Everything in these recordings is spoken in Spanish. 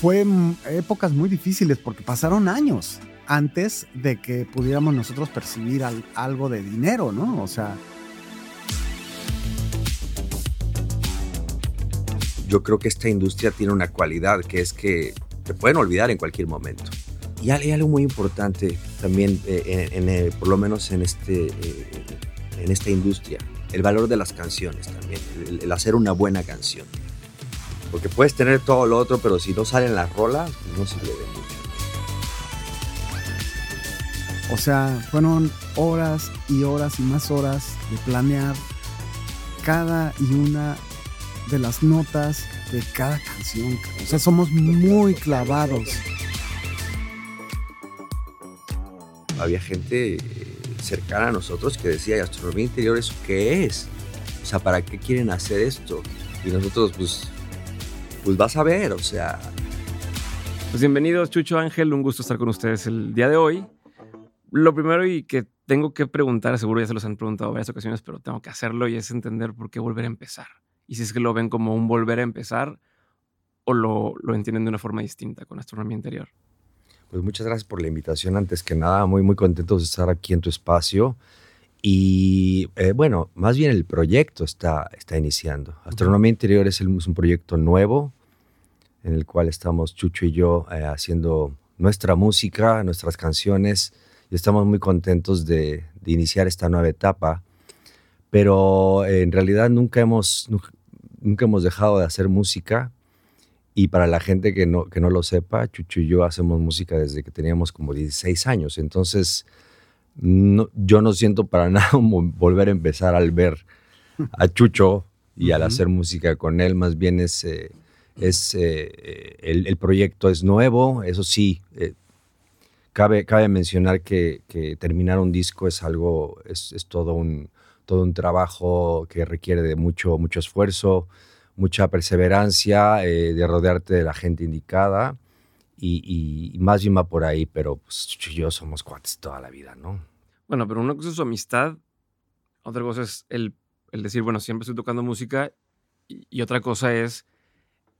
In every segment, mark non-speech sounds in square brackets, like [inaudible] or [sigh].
fue épocas muy difíciles porque pasaron años antes de que pudiéramos nosotros percibir algo de dinero, ¿no? O sea... Yo creo que esta industria tiene una cualidad que es que te pueden olvidar en cualquier momento. Y hay algo muy importante también, eh, en, por lo menos en, este, eh, en esta industria, el valor de las canciones también, el, hacer una buena canción. Porque puedes tener todo lo otro, pero si no salen las rolas, no sirve de mucho. O sea, fueron horas y horas y más horas de planear cada y una de las notas de cada canción. O sea, somos muy clavados. había gente eh, cercana a nosotros que decía, ¿y astronomía interior eso qué es? O sea, ¿para qué quieren hacer esto? Y nosotros, pues, pues vas a ver, o sea... Pues bienvenidos, Chucho Ángel, un gusto estar con ustedes el día de hoy. Lo primero y que tengo que preguntar, seguro ya se los han preguntado varias ocasiones, pero tengo que hacerlo y es entender por qué volver a empezar. Y si es que lo ven como un volver a empezar o lo, lo entienden de una forma distinta con astronomía interior. Pues muchas gracias por la invitación. Antes que nada, muy, muy contentos de estar aquí en tu espacio. Y eh, bueno, más bien el proyecto está, está iniciando. Astronomía Interior es, un proyecto nuevo en el cual estamos Chucho y yo eh, haciendo nuestra música, nuestras canciones y estamos muy contentos de, de iniciar esta nueva etapa. Pero eh, en realidad nunca hemos, nunca hemos dejado de hacer música y para la gente que no, que no lo sepa, Chucho y yo hacemos música desde que teníamos como 16 años. Entonces, yo no siento para [laughs] nada volver a empezar al ver a Chucho y al hacer música con él. Más bien es, eh, es eh, el, proyecto es nuevo. Eso sí, eh, cabe, cabe mencionar que, que, terminar un disco es algo, es, es todo, un, todo un trabajo que requiere de mucho, mucho esfuerzo mucha perseverancia, eh, de rodearte de la gente indicada y, más bien va por ahí, pero pues yo somos cuates toda la vida, ¿no? Bueno, pero una cosa es su amistad, otra cosa es el, el decir, bueno, siempre estoy tocando música y, otra cosa es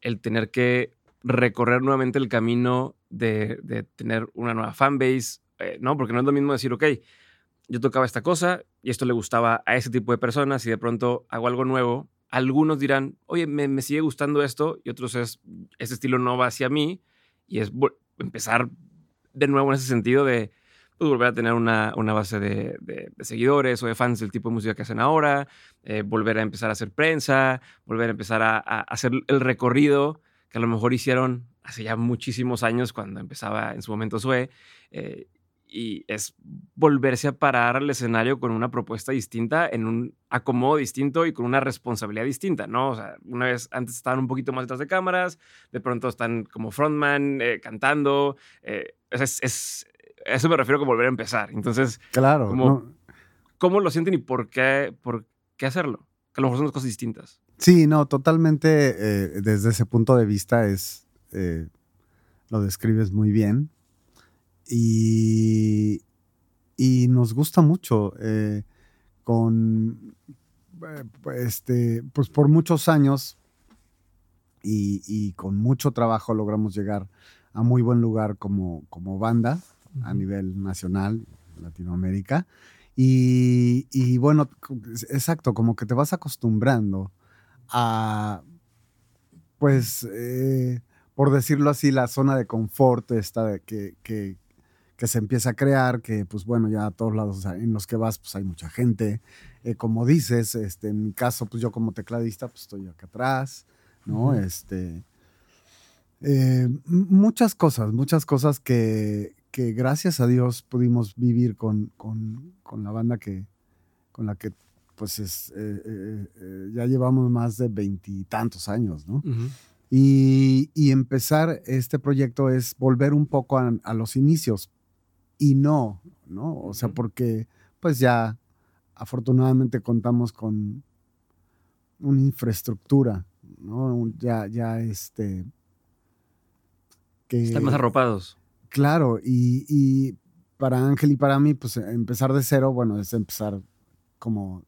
el tener que recorrer nuevamente el camino de, de tener una nueva fanbase, eh, ¿no? Porque no es lo mismo decir, ok, yo tocaba esta cosa y esto le gustaba a ese tipo de personas y de pronto hago algo nuevo algunos dirán, oye, me, sigue gustando esto, y otros es, ese estilo no va hacia mí, y es empezar de nuevo en ese sentido de pues, volver a tener una, base de, seguidores o de fans del tipo de música que hacen ahora, eh, volver a empezar a hacer prensa, volver a empezar a, hacer el recorrido que a lo mejor hicieron hace ya muchísimos años cuando empezaba en su momento Sue, eh, y es volverse a parar al escenario con una propuesta distinta, en un acomodo distinto y con una responsabilidad distinta, ¿no? O sea, una vez antes estaban un poquito más detrás de cámaras, de pronto están como frontman, eh, cantando, eh, es, eso me refiero con volver a empezar. Entonces, claro, ¿cómo lo sienten y por qué, por qué hacerlo? Que a lo mejor son dos cosas distintas. Sí, no, totalmente eh, desde ese punto de vista es, lo describes muy bien y, y nos gusta mucho. Eh, con, eh, este, pues por muchos años y, con mucho trabajo logramos llegar a muy buen lugar como, como banda a nivel nacional, Latinoamérica. Y, bueno, exacto, como que te vas acostumbrando a, pues, eh, por decirlo así, la zona de confort esta de que, que, que se empieza a crear, que pues bueno, ya a todos lados en los que vas pues hay mucha gente. Eh, como dices, este, en mi caso, pues yo como tecladista pues estoy acá atrás, ¿no? Este, eh, muchas cosas, muchas cosas que, que, gracias a Dios pudimos vivir con, con, con la banda que, con la que pues es, eh, ya llevamos más de veintitantos años, ¿no? y, y, empezar este proyecto es volver un poco a, a los inicios, y no, ¿no? O sea, porque pues ya afortunadamente contamos con una infraestructura, ¿no? Ya, ya este... Que, Están más arropados. Claro, y, para Ángel y para mí, pues empezar de cero, bueno, es empezar como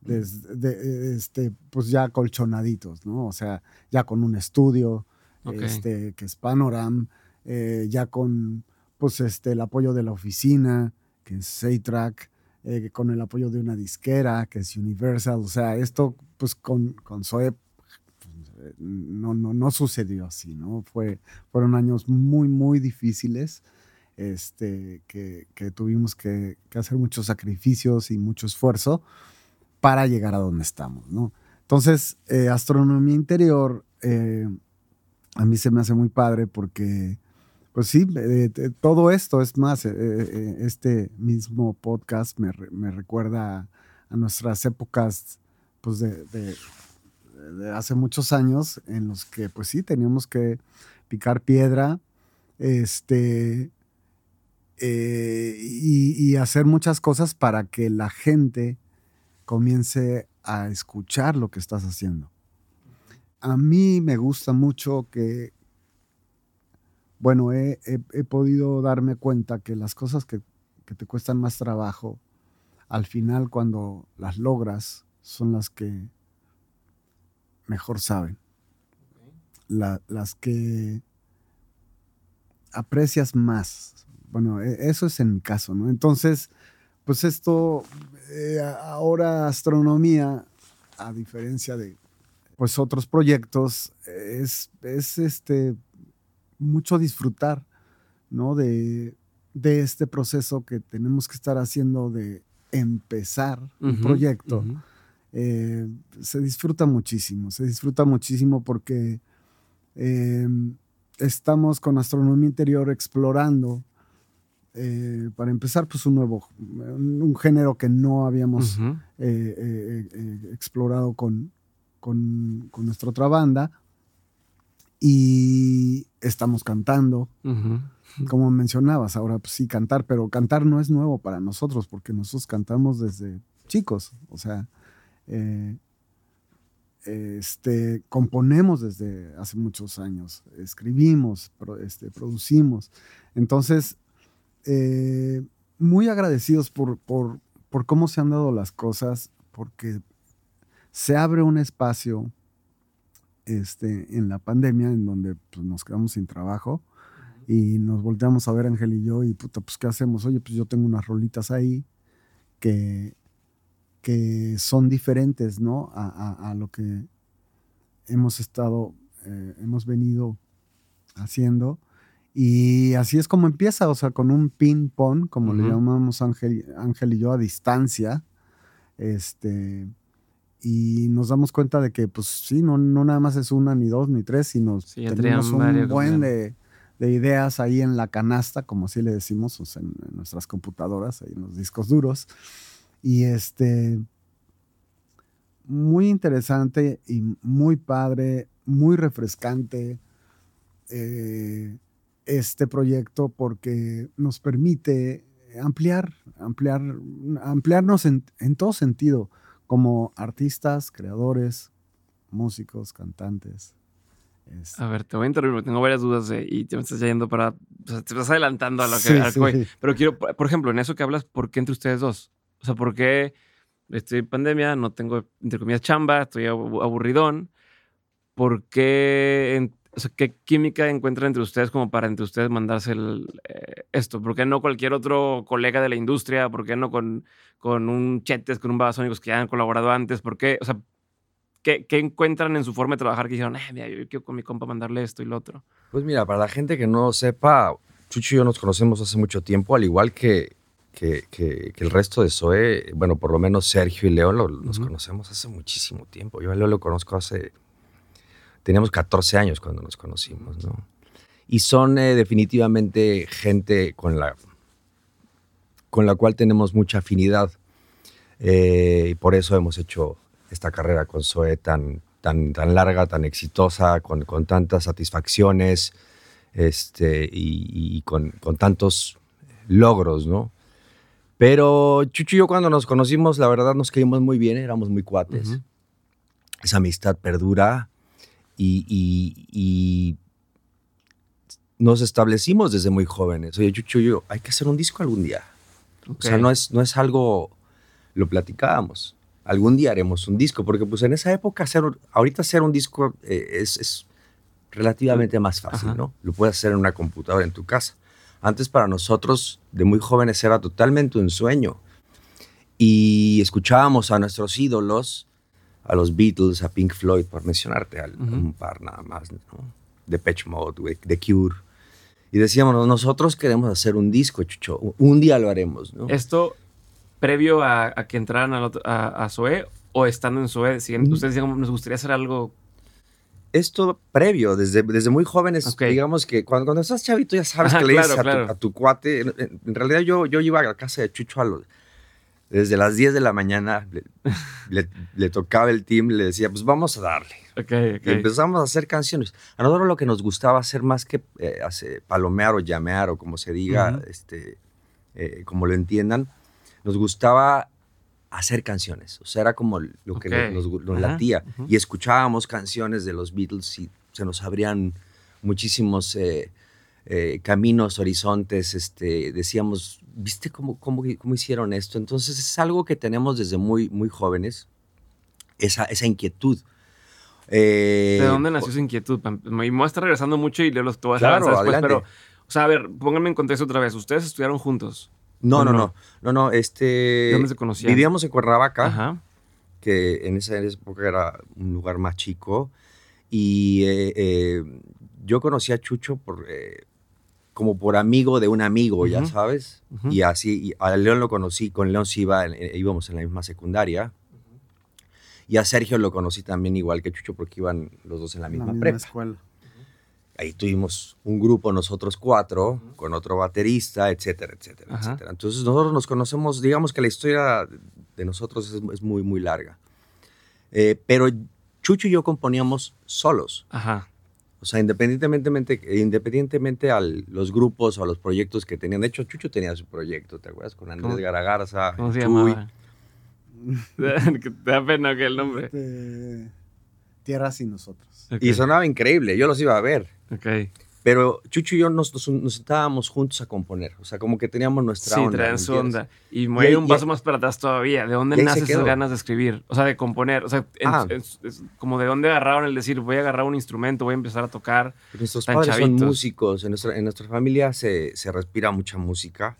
desde, este, pues ya colchonaditos, ¿no? O sea, ya con un estudio, este, que es Panoram, eh, ya con pues, este, el apoyo de la oficina, que es Saytrack, eh, con el apoyo de una disquera, que es Universal. O sea, esto pues con, con Zoe no, no, no sucedió así, ¿no? Fue, fueron años muy, muy difíciles. Este, que, que tuvimos que, hacer muchos sacrificios y mucho esfuerzo para llegar a donde estamos, ¿no? Entonces, eh, astronomía interior eh, a mí se me hace muy padre porque, pues sí, eh, todo esto es más, este mismo podcast me, me recuerda a, nuestras épocas, pues de, hace muchos años en los que, pues sí, teníamos que picar piedra, este, y, y hacer muchas cosas para que la gente comience a escuchar lo que estás haciendo. A mí me gusta mucho que, bueno, he, podido darme cuenta que las cosas que, te cuestan más trabajo, al final cuando las logras, son las que mejor saben. las que aprecias más. Bueno, e, eso es en mi caso, ¿no? Entonces, pues esto, eh, ahora astronomía, a diferencia de pues otros proyectos, es, es este, mucho disfrutar, ¿no? De, de, este proceso que tenemos que estar haciendo de empezar un proyecto. Eh, se disfruta muchísimo, se disfruta muchísimo porque em, estamos con astronomía interior explorando, eh, para empezar, pues un nuevo, un, género que no habíamos eh, explorado con, con, nuestra otra banda. Y estamos cantando. Como mencionabas, ahora pues, sí cantar, pero cantar no es nuevo para nosotros porque nosotros cantamos desde chicos, o sea, eh, este, componemos desde hace muchos años, escribimos, este, producimos. Entonces, eh, muy agradecidos por, por, por cómo se han dado las cosas, porque se abre un espacio este, en la pandemia en donde pues, nos quedamos sin trabajo y nos volteamos a ver Ángel y yo y puta, pues ¿qué hacemos? Oye, pues yo tengo unas rolitas ahí que, que son diferentes, ¿no? A, lo que hemos estado, eh, hemos venido haciendo. Y así es como empieza, o sea, con un ping-pong, como le llamamos Ángel, Ángel y yo, a distancia. Este, y nos damos cuenta de que, pues sí, no, no nada más es una, ni dos, ni tres, sino tenemos un buen de, de, ideas ahí en la canasta, como así le decimos, en, nuestras computadoras, ahí en los discos duros. Y este, muy interesante y muy padre, muy refrescante eh, este proyecto porque nos permite ampliar, ampliar, ampliarnos en, en todo sentido como artistas, creadores, músicos, cantantes. A ver, te voy a interrumpir, tengo varias dudas y te me estás yendo para. O sea, te estás adelantando a lo que, voy. Pero quiero, por ejemplo, en eso que hablas, ¿por qué entre ustedes dos? O sea, ¿por qué estoy en pandemia, no tengo, entre comillas, chamba, estoy aburridón? ¿Por qué o sea, ¿qué química encuentran entre ustedes como para entre ustedes mandarse eh, esto? ¿Por qué no cualquier otro colega de la industria? ¿Por qué no con, con un Chetes, con un Babasónicos que ya han colaborado antes? ¿Por qué? O sea, ¿qué, ¿qué, encuentran en su forma de trabajar que dijeron, eh, mira, yo quiero con mi compa mandarle esto y lo otro? Pues mira, para la gente que no sepa, Chucho y yo nos conocemos hace mucho tiempo, al igual que, que, que, el resto de SOE, bueno, por lo menos Sergio y Leo nos conocemos hace muchísimo tiempo. Yo a Leo lo conozco hace teníamos 14 años cuando nos conocimos, ¿no? Y son eh, definitivamente gente con la, con la cual tenemos mucha afinidad. Eh, y por eso hemos hecho esta carrera con Zoe tan, tan, tan larga, tan exitosa, con, con tantas satisfacciones este, y, con, con, tantos logros, ¿no? Pero Chucho y yo cuando nos conocimos, la verdad nos caímos muy bien, éramos muy cuates. Esa amistad perdura y, nos establecimos desde muy jóvenes. Oye, Chucho, yo, hay que hacer un disco algún día. O sea, no es, no es algo, lo platicábamos. Algún día haremos un disco, porque pues en esa época hacer, ahorita hacer un disco eh, es, relativamente más fácil, ¿no? Lo puedes hacer en una computadora en tu casa. Antes para nosotros, de muy jóvenes, era totalmente un sueño. Y escuchábamos a nuestros ídolos, a los Beatles, a Pink Floyd, por mencionarte un par nada más, ¿no? De Patch Mode, The Cure. Y decíamos, nosotros queremos hacer un disco, Chucho. Un día lo haremos, ¿no? Esto previo a, que entraran a, a, a, Zoe o estando en Zoe, mm. ustedes decían, nos gustaría hacer algo esto previo, desde, desde muy jóvenes, digamos que cuando, cuando, estás chavito ya sabes que le dices a, tu, cuate. En, realidad yo, yo iba a la casa de Chucho a los, desde las 10 de la mañana, [laughs] le, le, tocaba el team, le decía, pues vamos a darle. Y empezamos a hacer canciones. A nosotros lo que nos gustaba hacer más que eh, palomear o llamear o como se diga, este, eh, como lo entiendan, nos gustaba hacer canciones. O sea, era como lo que nos, latía. Y escuchábamos canciones de los Beatles y se nos abrían muchísimos eh, eh, caminos, horizontes. Este, decíamos, ¿viste cómo, cómo, cómo, hicieron esto? Entonces es algo que tenemos desde muy, muy jóvenes, esa, esa inquietud. Eh, ¿De dónde nació esa inquietud? Me voy a estar regresando mucho y leo los todas claro, después, pero, o sea, a ver, pónganme en contexto otra vez. ¿Ustedes estudiaron juntos? No, no, no, no, no, este... ¿Dónde se conocían? Vivíamos en Cuernavaca, que en esa época era un lugar más chico, y eh, eh, yo conocí a Chucho por, eh, como por amigo de un amigo, ya sabes, y así, a León lo conocí, con León sí iba, íbamos en la misma secundaria, y a Sergio lo conocí también igual que Chucho porque iban los dos en la misma, la misma prepa. escuela ahí tuvimos un grupo nosotros cuatro, con otro baterista, etcétera, etcétera, etcétera. Entonces nosotros nos conocemos, digamos que la historia de nosotros es, muy, muy larga. Eh, pero Chucho y yo componíamos solos. Ajá. O sea, independientemente, independientemente a los grupos o a los proyectos que tenían. De hecho, Chucho tenía su proyecto, ¿te acuerdas? Con Andrés Garagarza. ¿Cómo se llamaba? Te [laughs] da pena que el nombre. Este, Tierras y nosotros. Y sonaba increíble, yo los iba a ver. Ok. Pero Chucho y yo nos, nos, sentábamos juntos a componer. O sea, como que teníamos nuestra sí, onda. Sí, onda. Y me un paso más para atrás todavía. ¿De dónde nacen esas ganas de escribir? O sea, de componer. O sea, ah. como de dónde agarraron el decir, voy a agarrar un instrumento, voy a empezar a tocar. nuestros padres son músicos. En nuestra, en nuestra familia se, se respira mucha música.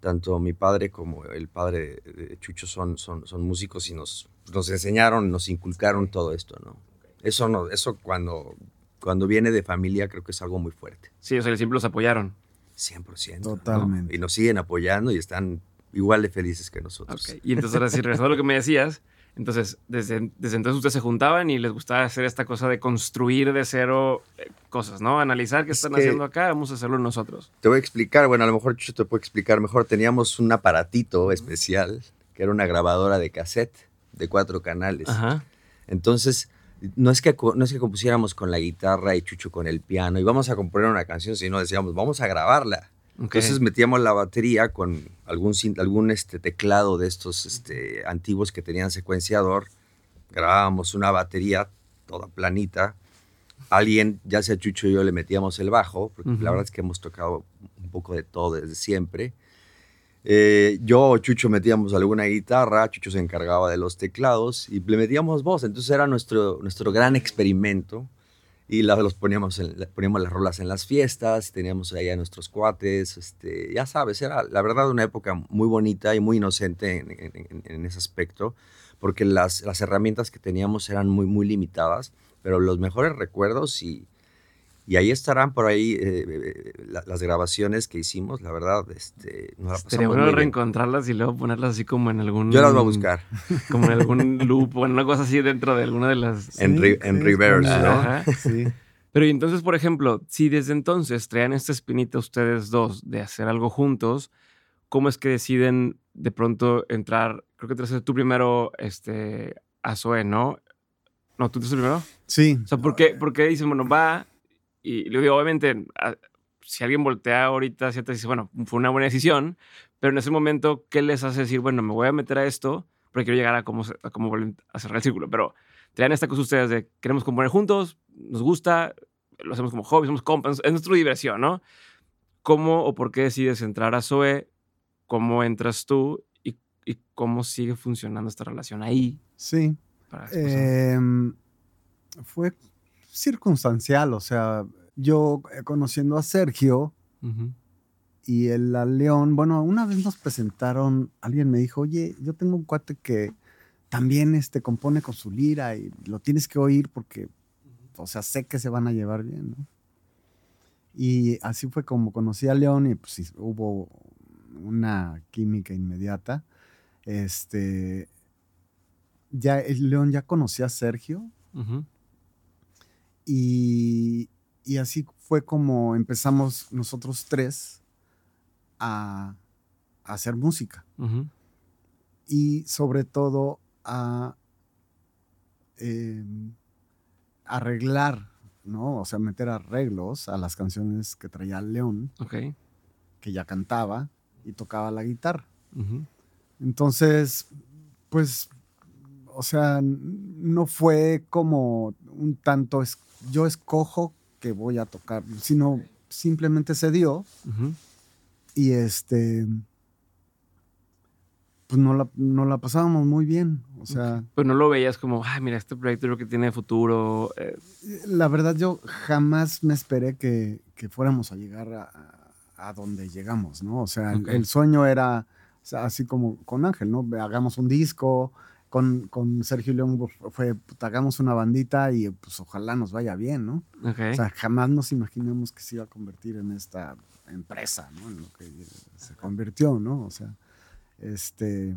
Tanto mi padre como el padre de Chucho son, son, son músicos y nos, nos enseñaron, nos inculcaron todo esto, ¿no? Eso, no, eso cuando, cuando viene de familia creo que es algo muy fuerte. Sí, o sea, siempre los apoyaron. 100%. Totalmente. Y nos siguen apoyando y están igual de felices que nosotros. Y entonces, ahora sí, regresando a lo que me decías, entonces, desde, desde entonces ustedes se juntaban y les gustaba hacer esta cosa de construir de cero eh, cosas, ¿no? Analizar qué están haciendo acá, vamos a hacerlo nosotros. Te voy a explicar, bueno, a lo mejor yo te puedo explicar mejor. Teníamos un aparatito especial que era una grabadora de cassette de cuatro canales. Ajá. Entonces, no es, que, no es que compusiéramos con la guitarra y Chucho con el piano y vamos a componer una canción, sino decíamos, vamos a grabarla. Entonces metíamos la batería con algún, algún este, teclado de estos este, antiguos que tenían secuenciador, grabábamos una batería toda planita. Alguien, ya sea Chucho y yo, le metíamos el bajo, porque la verdad es que hemos tocado un poco de todo desde siempre. Eh, yo Chucho metíamos alguna guitarra, Chucho se encargaba de los teclados y le metíamos voz. Entonces era nuestro, nuestro gran experimento y la, los poníamos, poníamos las rolas en las fiestas, teníamos ahí nuestros cuates, este, ya sabes, era la verdad una época muy bonita y muy inocente en, ese aspecto, porque las, las herramientas que teníamos eran muy, muy limitadas, pero los mejores recuerdos y, y ahí estarán por ahí eh, eh, las grabaciones que hicimos, la verdad, este, nos la Sería bueno reencontrarlas y luego ponerlas así como en algún... Yo las voy a buscar. [laughs] Como en algún loop o en una cosa así dentro de alguna de las... en, en reverse, ¿no? Sí. [laughs] Pero y entonces, por ejemplo, si desde entonces traían esta espinita ustedes dos de hacer algo juntos, ¿cómo es que deciden de pronto entrar? Creo que te tú primero este, a Zoe, ¿no? ¿No, tú te primero? Sí. O sea, ¿por qué, por qué dicen, bueno, va y le digo, obviamente, si alguien voltea ahorita, te dice, bueno, fue una buena decisión, pero en ese momento, ¿qué les hace decir, bueno, me voy a meter a esto porque quiero llegar a cómo, a cómo a cerrar el círculo? Pero traen esta cosa ustedes de queremos componer juntos, nos gusta, lo hacemos como hobby, somos compas, es nuestra diversión, ¿no? ¿Cómo o por qué decides entrar a Zoe? ¿Cómo entras tú? ¿Y, y cómo sigue funcionando esta relación ahí? Sí. Eh, fue circunstancial, o sea, yo eh, conociendo a Sergio y el a León, bueno, una vez nos presentaron, alguien me dijo, oye, yo tengo un cuate que también este, compone con su lira y lo tienes que oír porque, o sea, sé que se van a llevar bien, ¿no? Y así fue como conocí a León y pues hubo una química inmediata. Este, ya el León ya conocía a Sergio y, y, así fue como empezamos nosotros tres a, a hacer música y sobre todo a em, arreglar, ¿no? O sea, meter arreglos a las canciones que traía León, que ya cantaba y tocaba la guitarra. Entonces, pues, o sea, no fue como un tanto, yo escojo que voy a tocar, sino simplemente se dio. Y este, pues no la, no la pasábamos muy bien. O sea. Pues no lo veías como, ay, mira, este proyecto creo que tiene futuro. Eh. La verdad, yo jamás me esperé que, que fuéramos a llegar a, a, donde llegamos, ¿no? O sea, el, sueño era así como con Ángel, ¿no? Hagamos un disco. Con, con Sergio León fue, hagamos una bandita y pues ojalá nos vaya bien, ¿no? O sea, jamás nos imaginamos que se iba a convertir en esta empresa, ¿no? En lo que se convirtió, ¿no? O sea, este,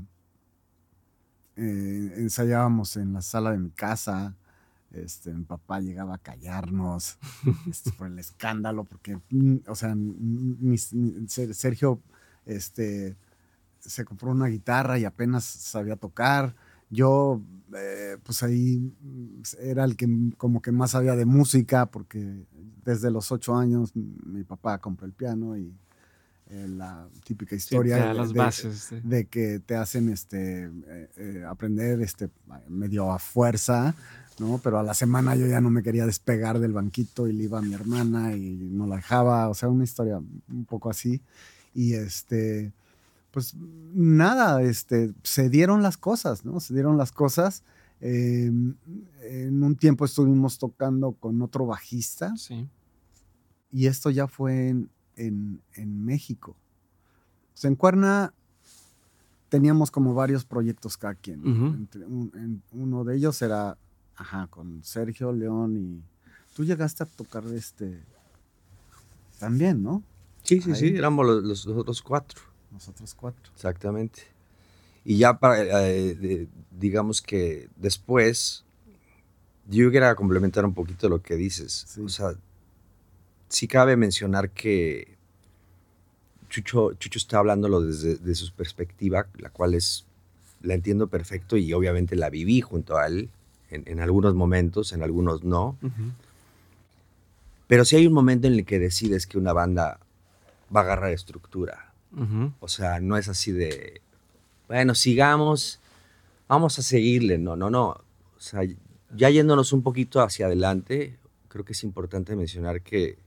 eh, ensayábamos en la sala de mi casa. Este, mi papá llegaba a callarnos [laughs] este, por el escándalo, porque, o sea, Sergio este, se compró una guitarra y apenas sabía tocar. Yo, eh, pues ahí era el que como que más sabía de música, porque desde los ocho años mi papá compró el piano y eh, la típica historia de, que te hacen este, eh, aprender este, medio a fuerza, ¿no? Pero a la semana yo ya no me quería despegar del banquito y le iba a mi hermana y no la dejaba, o sea, una historia un poco así. Y este, pues nada, este, se dieron las cosas, ¿no? Se dieron las cosas. Em, en un tiempo estuvimos tocando con otro bajista. Sí. Y esto ya fue en, en, México. en Cuerna teníamos como varios proyectos cada quien. uno de ellos era, ajá, con Sergio León y tú llegaste a tocar este también, ¿no? Sí, sí, sí, éramos los, otros cuatro. Los otros cuatro. Exactamente. Y ya para, eh, digamos que después, yo quería complementar un poquito lo que dices. O sea, sí cabe mencionar que Chucho, Chucho está hablándolo desde su perspectiva, la cual es, la entiendo perfecto y obviamente la viví junto a él en, algunos momentos, en algunos no. Pero sí hay un momento en el que decides que una banda va a agarrar estructura. O sea, no es así de, bueno, sigamos, vamos a seguirle. No, no, no. O sea, ya yéndonos un poquito hacia adelante, creo que es importante mencionar que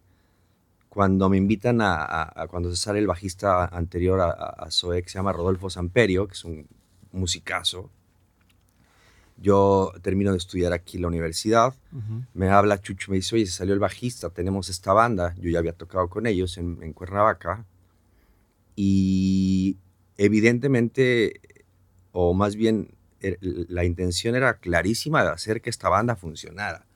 cuando me invitan a, cuando se sale el bajista anterior a, a Zoe, que se llama Rodolfo Samperio, que es un musicazo, yo termino de estudiar aquí en la universidad, me habla Chucho, me dice, oye, se salió el bajista, tenemos esta banda, yo ya había tocado con ellos en, en Cuernavaca, y evidentemente, o más bien, er, la intención era clarísima de hacer que esta banda funcionara.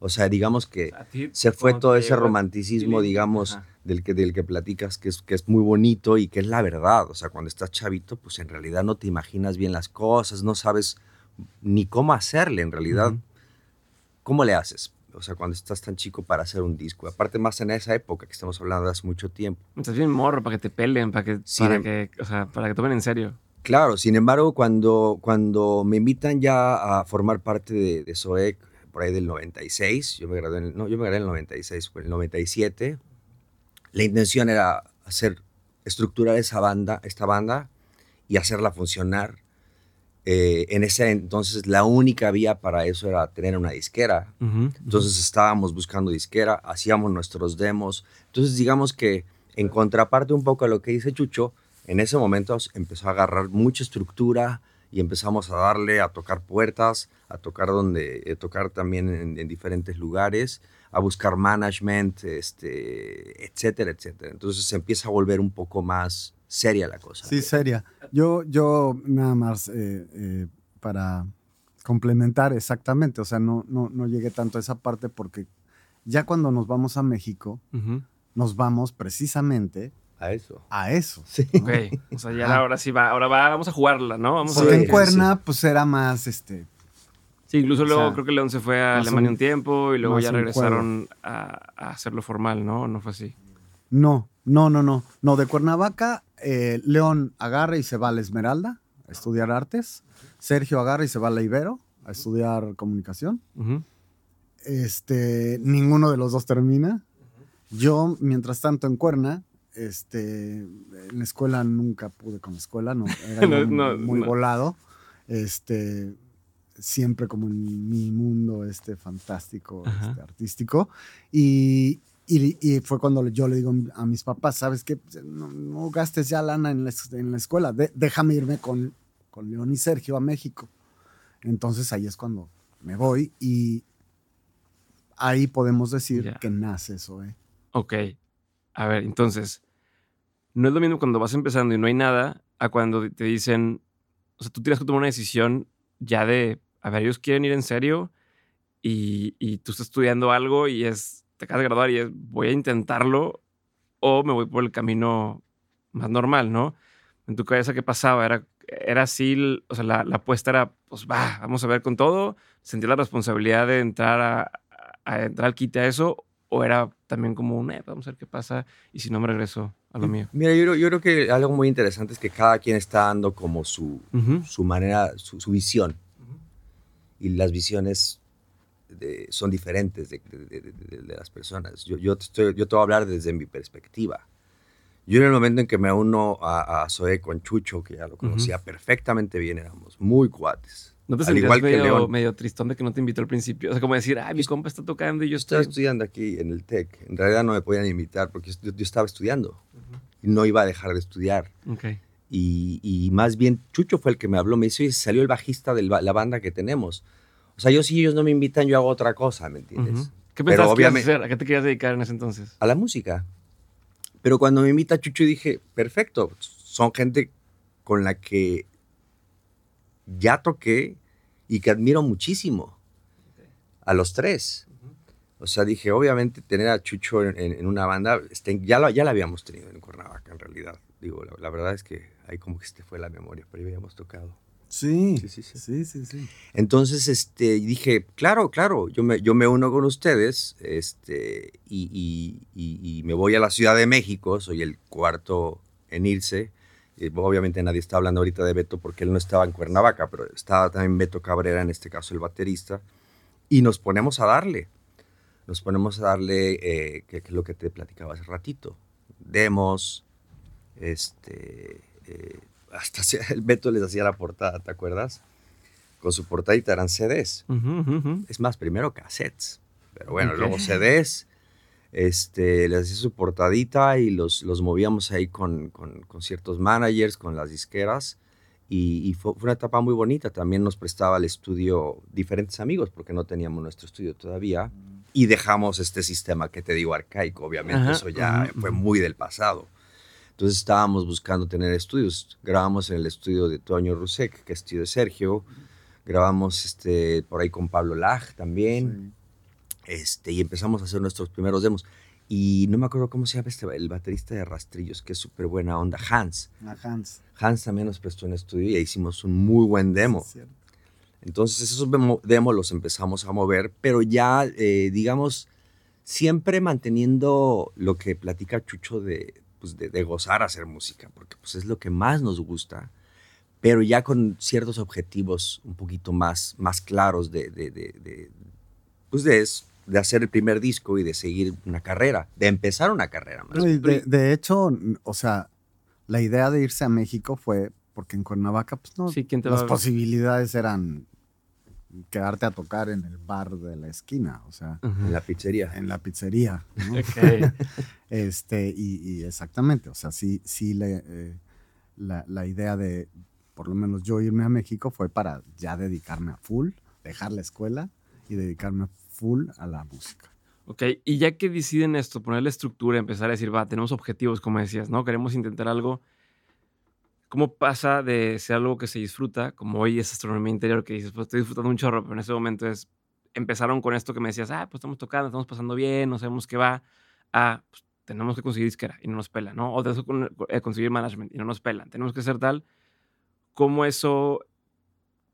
O sea, digamos que se fue todo ese romanticismo, digamos, del que, del que platicas, que es, que es muy bonito y que es la verdad. O sea, cuando estás chavito, pues en realidad no te imaginas bien las cosas, no sabes ni cómo hacerle en realidad. ¿Cómo le haces? O sea, cuando estás tan chico para hacer un disco. Aparte más en esa época que estamos hablando de hace mucho tiempo. Estás bien morro para que te peleen, para que, para que, o sea, para que tomen en serio. Claro, sin embargo, cuando, cuando me invitan ya a formar parte de, de SOEC, por ahí del 96, yo me gradué en, no, yo me gradué en el 96, en el 97. La intención era hacer, estructurar esa banda, esta banda y hacerla funcionar. Eh, en ese entonces la única vía para eso era tener una disquera. entonces estábamos buscando disquera, hacíamos nuestros demos. Entonces digamos que en contraparte un poco a lo que dice Chucho, en ese momento empezó a agarrar mucha estructura y empezamos a darle, a tocar puertas, a tocar donde, eh, tocar también en, diferentes lugares, a buscar management, este, etcétera, etcétera. Entonces se empieza a volver un poco más seria la cosa. Sí, seria. Yo, yo nada más eh, eh, para complementar exactamente, o sea, no, no, no llegué tanto a esa parte porque ya cuando nos vamos a México, nos vamos precisamente a eso. A eso. Sí. Ok. O sea, ya ahora sí va, ahora va, vamos a jugarla, ¿no? Vamos Porque en Cuerna, pues era más este. Sí, incluso luego creo que León se fue a Alemania un, tiempo y luego ya regresaron a, hacerlo formal, ¿no? ¿No fue así? No, no, no, no. No, de Cuernavaca, eh, León agarra y se va a la Esmeralda a estudiar artes. Sergio agarra y se va a la Ibero a estudiar comunicación. Este, ninguno de los dos termina. Yo, mientras tanto, en Cuerna, este, en la escuela nunca pude con la escuela, no, era [laughs] muy, volado. Este, siempre como en mi mundo este fantástico, este, artístico. Y, y, fue cuando yo le digo a mis papás, ¿sabes qué? No, gastes ya lana en la, en la escuela, déjame irme con, con León y Sergio a México. Entonces ahí es cuando me voy y ahí podemos decir que nace eso. ¿eh? Ok. A ver, entonces, no es lo mismo cuando vas empezando y no hay nada a cuando te dicen, o sea, tú tienes que tomar una decisión ya de, a ver, ellos quieren ir en serio y, y tú estás estudiando algo y es, te acabas de graduar y es, voy a intentarlo o me voy por el camino más normal, ¿no? En tu cabeza, ¿qué pasaba? Era, era así, o sea, la, la apuesta era, pues va, vamos a ver con todo, sentir la responsabilidad de entrar a, a entrar al quite a eso o era también como un, eh, vamos a ver qué pasa y si no me regreso a lo mío. Mira, yo, yo creo que algo muy interesante es que cada quien está dando como su, su manera, su, visión. Y las visiones son diferentes de, de, las personas. Yo, yo, te estoy, yo te voy a hablar desde mi perspectiva. Yo en el momento en que me uno a, a Zoe con Chucho, que ya lo conocía perfectamente bien, éramos muy cuates ¿No te sentías medio, medio, tristón de que no te invitó al principio? O sea, como decir, ay, mi compa está tocando y yo estoy... Estaba estudiando aquí en el TEC. En realidad no me podían invitar porque yo, estaba estudiando. Y no iba a dejar de estudiar. Okay. Y, y, más bien, Chucho fue el que me habló. Me dice, oye, salió el bajista de la banda que tenemos. O sea, yo si ellos no me invitan, yo hago otra cosa, ¿me entiendes? ¿Qué pensabas que hacer? ¿A qué te querías dedicar en ese entonces? A la música. Pero cuando me invita Chucho dije, perfecto, son gente con la que ya toqué y que admiro muchísimo. A los tres. O sea, dije, obviamente tener a Chucho en, una banda, este, ya, lo, ya la habíamos tenido en Cuernavaca, en realidad. Digo, la, verdad es que ahí como que se fue la memoria, pero ya habíamos tocado. Sí, sí, sí, sí, sí, Entonces, este, dije, claro, claro, yo me, yo me uno con ustedes, este, y, y, me voy a la Ciudad de México, soy el cuarto en irse, obviamente nadie está hablando ahorita de Beto porque él no estaba en Cuernavaca, pero estaba también Beto Cabrera, en este caso el baterista, y nos ponemos a darle. Nos ponemos a darle, eh, que, es lo que te platicaba hace ratito, demos, este, eh, hasta [laughs] el Beto les hacía la portada, ¿te acuerdas? Con su portadita eran CDs. Es más, primero cassettes, pero bueno, luego CDs este, les hacía su portadita y los, los movíamos ahí con, con, ciertos managers, con las disqueras. Y, fue, una etapa muy bonita. También nos prestaba el estudio diferentes amigos, porque no teníamos nuestro estudio todavía. Y dejamos este sistema que te digo arcaico, obviamente, eso ya fue muy del pasado. Entonces estábamos buscando tener estudios. Grabamos en el estudio de Toño Rusek, que es tío de Sergio. Grabamos este, por ahí con Pablo Laj también. Este, y empezamos a hacer nuestros primeros demos. Y no me acuerdo cómo se llama este, el baterista de Rastrillos, que es súper buena onda, Hans. Ah, Hans. Hans también nos prestó un estudio y hicimos un muy buen demo. Entonces esos demos los empezamos a mover, pero ya, eh, digamos, siempre manteniendo lo que platica Chucho de, pues de, de, gozar hacer música, porque pues es lo que más nos gusta, pero ya con ciertos objetivos un poquito más, más claros de, de pues de, de hacer el primer disco y de seguir una carrera, de empezar una carrera más. de, hecho, o sea, la idea de irse a México fue porque en Cuernavaca, pues no, las posibilidades eran quedarte a tocar en el bar de la esquina, o sea. En la pizzería. En la pizzería. [laughs] este, y, exactamente, o sea, sí, sí le, eh, la, idea de por lo menos yo irme a México fue para ya dedicarme a full, dejar la escuela y dedicarme full a la música. Ok, y ya que deciden esto, ponerle estructura, empezar a decir, va, tenemos objetivos, como decías, ¿no? Queremos intentar algo. ¿Cómo pasa de ser algo que se disfruta, como hoy es astronomía interior, que dices, pues estoy disfrutando un chorro, pero en ese momento es, empezaron con esto que me decías, ah, pues estamos tocando, estamos pasando bien, no sabemos qué va, a, pues tenemos que conseguir disquera y no nos pelan, ¿no? O de eso eh, conseguir management y no nos pelan, tenemos que hacer tal. ¿Cómo eso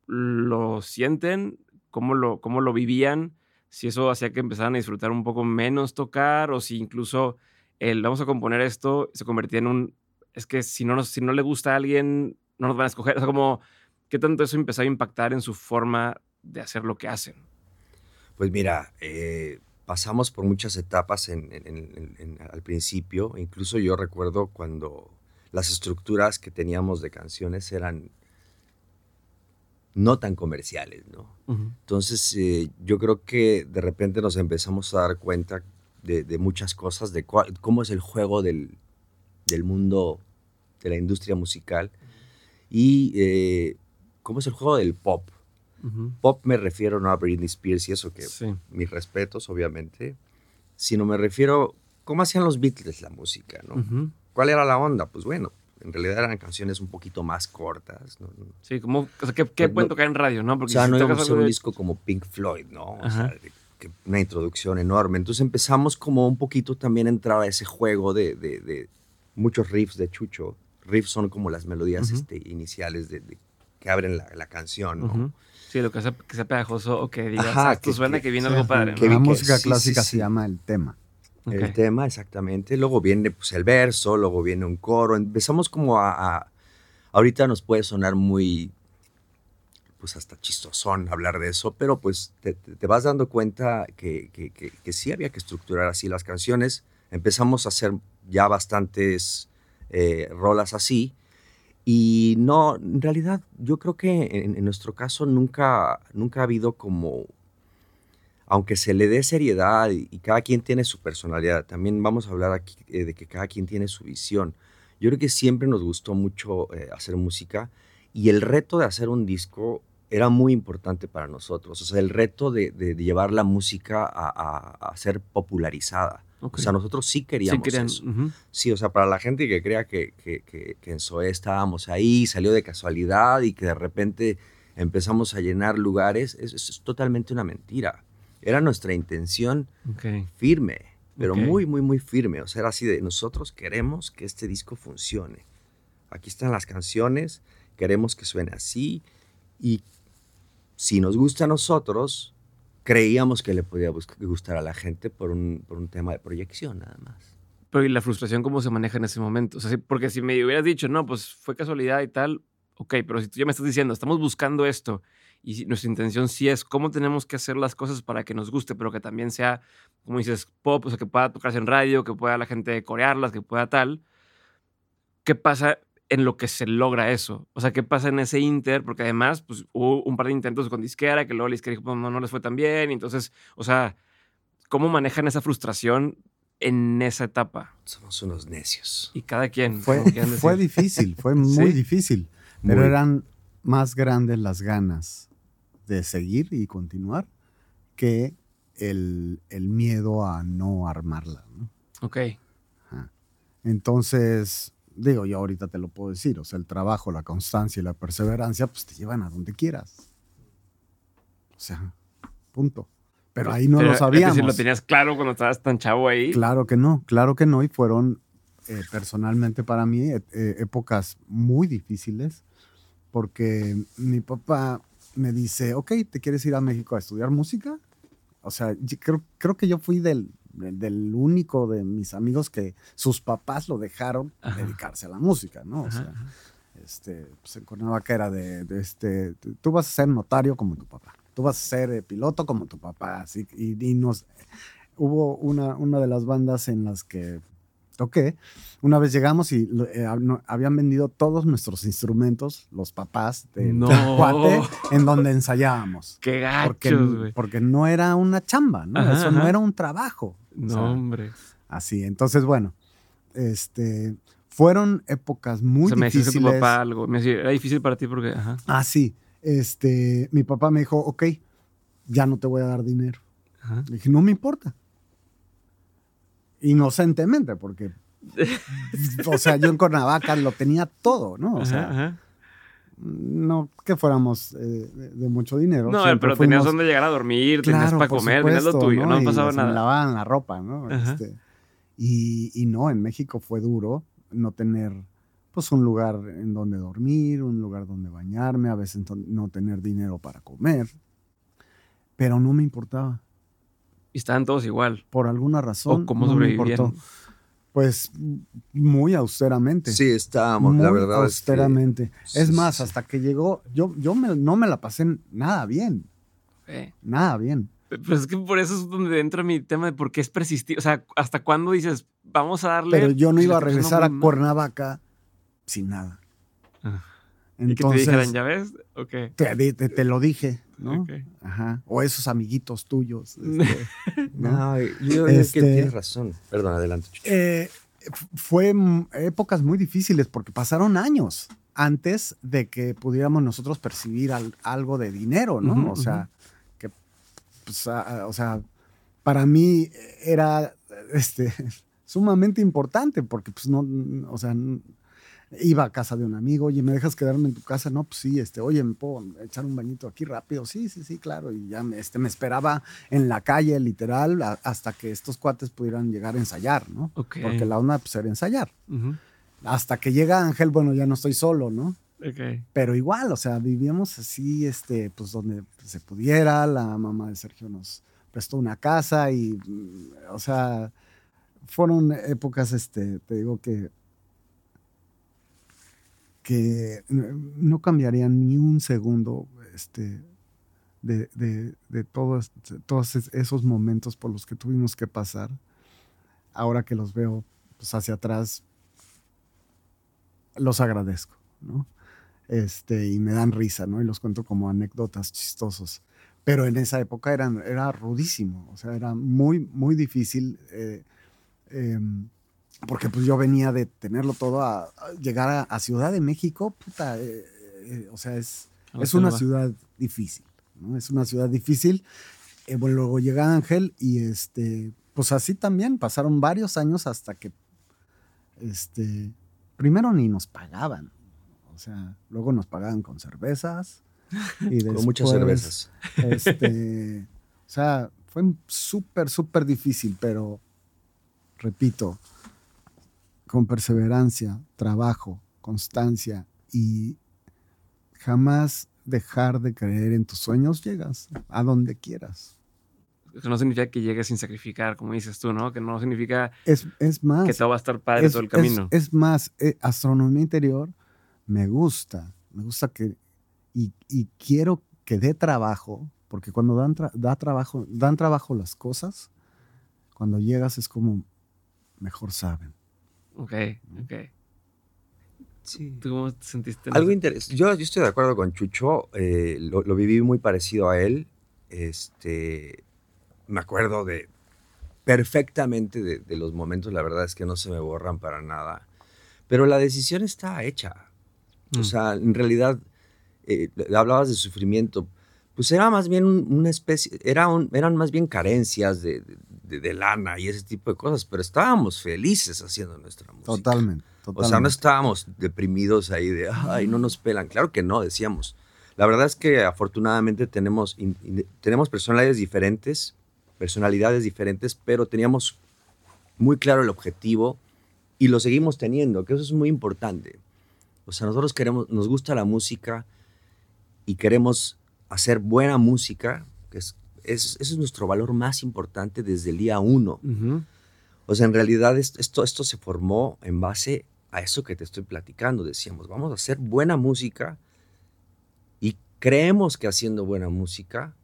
lo sienten? ¿Cómo lo, cómo lo vivían? Si eso hacía que empezaran a disfrutar un poco menos tocar o si incluso el vamos a componer esto se convertía en un, es que si no, nos, si no le gusta a alguien, no nos van a escoger. O sea, como, ¿qué tanto eso empezó a impactar en su forma de hacer lo que hacen? Pues mira, eh, pasamos por muchas etapas al principio. Incluso yo recuerdo cuando las estructuras que teníamos de canciones eran no tan comerciales, ¿no? Entonces, eh, yo creo que de repente nos empezamos a dar cuenta de, muchas cosas, de cómo es el juego del, mundo de la industria musical y eh, cómo es el juego del pop. Pop me refiero no a Britney Spears y eso que mis respetos, obviamente, sino me refiero cómo hacían los Beatles la música, ¿no? ¿Cuál era la onda? Pues bueno, en realidad eran canciones un poquito más cortas. ¿no? Sí, como, o sea, ¿qué, qué pueden tocar en radio, no? Porque o sea, no íbamos a un disco como Pink Floyd, ¿no? O sea, una introducción enorme. Entonces empezamos como un poquito también a entrar a ese juego de, de, de muchos riffs de Chucho. Riffs son como las melodías este, iniciales de, que abren la, la canción, ¿no? Sí, lo que sea, que sea pegajoso o que digas, Ajá, que, suena que, viene algo padre. Que, la música clásica se llama el tema. El tema, exactamente. Luego viene pues, el verso, luego viene un coro. Empezamos como a, Ahorita nos puede sonar muy... Pues hasta chistosón hablar de eso, pero pues te, vas dando cuenta que, que, que, sí había que estructurar así las canciones. Empezamos a hacer ya bastantes eh, rolas así y no, en realidad yo creo que en, nuestro caso nunca, nunca ha habido como, aunque se le dé seriedad y, cada quien tiene su personalidad, también vamos a hablar aquí eh, de que cada quien tiene su visión. Yo creo que siempre nos gustó mucho eh, hacer música y el reto de hacer un disco era muy importante para nosotros. O sea, el reto de, llevar la música a ser popularizada. O sea, nosotros sí queríamos eso. Sí, o sea, para la gente que crea que, que, que, en SOE estábamos ahí, salió de casualidad y que de repente empezamos a llenar lugares, eso, es totalmente una mentira. Era nuestra intención firme, pero muy, muy, muy firme. O sea, era así de, nosotros queremos que este disco funcione. Aquí están las canciones, queremos que suene así y si nos gusta a nosotros, creíamos que le podía gustar a la gente por un, por un tema de proyección nada más. Pero ¿y la frustración cómo se maneja en ese momento? O sea, porque si me hubieras dicho, no, pues fue casualidad y tal, ok, pero si tú ya me estás diciendo, estamos buscando esto y nuestra intención sí es cómo tenemos que hacer las cosas para que nos guste, pero que también sea, como dices, pop, o sea, que pueda tocarse en radio, que pueda la gente corearlas, que pueda tal. ¿Qué pasa en lo que se logra eso. O sea, ¿qué pasa en ese inter? Porque además, pues hubo un par de intentos con disquera que luego la disquera dijo, pues, no, no les fue tan bien. Y entonces, o sea, ¿cómo manejan esa frustración en esa etapa? Somos unos necios. Y cada quien. Fue, fue difícil, fue [laughs] muy difícil. Pero eran más grandes las ganas de seguir y continuar que el, miedo a no armarla. ¿no? Ok. Entonces, digo, yo ahorita te lo puedo decir, o sea, el trabajo, la constancia y la perseverancia, pues te llevan a donde quieras. O sea, punto. Pero ahí no lo sabíamos. Es lo tenías claro cuando estabas tan chavo ahí. Claro que no, claro que no. Y fueron eh, personalmente para mí eh, épocas muy difíciles porque mi papá me dice, ok, ¿te quieres ir a México a estudiar música? O sea, creo, creo que yo fui del del único de mis amigos que sus papás lo dejaron dedicarse a la música, ¿no? O sea, este, pues en Cuernavaca era de, este, tú vas a ser notario como tu papá, tú vas a ser eh, piloto como tu papá, así, y, y nos, hubo una, una de las bandas en las que toqué. Una vez llegamos y eh, habían vendido todos nuestros instrumentos, los papás de no. cuate, en donde ensayábamos. Qué gacho, porque, porque, no era una chamba, ¿no? Eso no era un trabajo. No, hombre. Así, entonces, bueno, este, fueron épocas muy o sea, me decía difíciles. tu papá algo. Me decía, era difícil para ti porque. Ajá. Ah, sí. Este, mi papá me dijo, ok, ya no te voy a dar dinero. Ajá. Le dije, no me importa. Inocentemente, porque, o sea, yo en Cuernavaca lo tenía todo, ¿no? O sea, Ajá, ajá. no que fuéramos eh, de, mucho dinero. No, siempre pero tenías donde llegar a dormir, tenías Claro, para por comer, tenías lo supuesto, tuyo, no, Y pasaba se me nada. lavaban la ropa, ¿no? Este, y, y no, en México fue duro no tener pues un lugar en donde dormir, un lugar donde bañarme, a veces no tener dinero para comer. Pero no me importaba. Y estaban todos igual. Por alguna razón. ¿O cómo no sobrevivían? Pues muy austeramente. Sí, estábamos, muy la verdad. es que- austeramente. es sí, más, sí. hasta que llegó, yo, yo me- no me la pasé nada bien. Eh, Nada bien. Pero es que por eso es donde entra mi tema de por qué es persistir. O sea, ¿hasta cuándo dices, vamos a darle? Pero yo no pues, iba a regresar a? Cuernavaca sin nada. Ah. Y que te Entonces, dijeran, ¿ya ves? Ok. te, di- te- te lo dije, ¿no? Ajá. O esos amiguitos tuyos. [laughs] este, ¿no? No, yo creo Este- que tienes razón. Perdón, adelante. Chucho. Eh, fue épocas muy difíciles porque pasaron años antes de que pudiéramos nosotros percibir al- algo de dinero, ¿no? O sea, que, pues, a- o sea, para mí era este, [laughs] sumamente importante porque, pues, no, o sea, iba a casa de un amigo, oye, ¿me dejas quedarme en tu casa? No, pues sí, este, oye, ¿me puedo echar un bañito aquí rápido? Sí, sí, sí, claro. Y ya me, este, me esperaba en la calle, literal, a- hasta que estos cuates pudieran llegar a ensayar, ¿no? Porque la onda pues, era ensayar. Hasta que llega Ángel, bueno, ya no estoy solo, ¿no? Pero igual, o sea, vivíamos así, este, pues donde se pudiera. La mamá de Sergio nos prestó una casa y, o sea, fueron épocas, este, te digo que que no cambiaría ni un segundo, este, de, de, de todos, todos es- esos momentos por los que tuvimos que pasar. Ahora que los veo pues, hacia atrás, los agradezco, ¿no? Este, y me dan risa, ¿no? Y los cuento como anécdotas chistosos. Pero en esa época eran, era rudísimo, o sea, era muy, muy difícil, eh, em, porque pues yo venía de tenerlo todo a, a llegar a, a Ciudad de México, puta, eh, eh, o sea, es, es una ciudad difícil, ¿no? Es una ciudad difícil. Eh, bueno, luego llega Ángel y este, pues así también pasaron varios años hasta que, este, primero ni nos pagaban, o sea, luego nos pagaban con cervezas y [laughs] Con muchas cervezas. Este, [laughs] o sea, fue súper, súper difícil, pero repito, con perseverancia, trabajo, constancia y jamás dejar de creer en tus sueños, llegas a donde quieras. Eso no significa que llegues sin sacrificar, como dices tú, ¿no? Que no significa Es, es más. que todo va a estar padre es, todo el es- camino. Es, más, eh, astronomía interior me gusta, me gusta que, y, y quiero que dé trabajo, porque cuando dan, tra- da trabajo, dan trabajo las cosas, cuando llegas es como mejor saben. Ok, ok. Sí. ¿Tú cómo te sentiste? en Algo interesante. Yo, yo estoy de acuerdo con Chucho. eh, lo, lo viví muy parecido a él. Este, me acuerdo de perfectamente de, de los momentos. La verdad es que no se me borran para nada. Pero la decisión está hecha. Mm. O sea, en realidad, eh, hablabas de sufrimiento. Pues era más bien un- una especie, era un- eran más bien carencias de, de- de lana y ese tipo de cosas, pero estábamos felices haciendo nuestra música. Totalmente, O sea, no totalmente. estábamos deprimidos ahí de, ay, no nos pelan. Claro que no, decíamos. La verdad es que afortunadamente tenemos, in- in- tenemos personalidades diferentes, personalidades diferentes, pero teníamos muy claro el objetivo y lo seguimos teniendo, que eso es muy importante. O sea, nosotros queremos, nos gusta la música y queremos hacer buena música, que es, es- ese es nuestro valor más importante desde el día uno. O sea, en realidad es- esto, esto se formó en base a eso que te estoy platicando. Decíamos, vamos a hacer buena música y creemos que haciendo buena música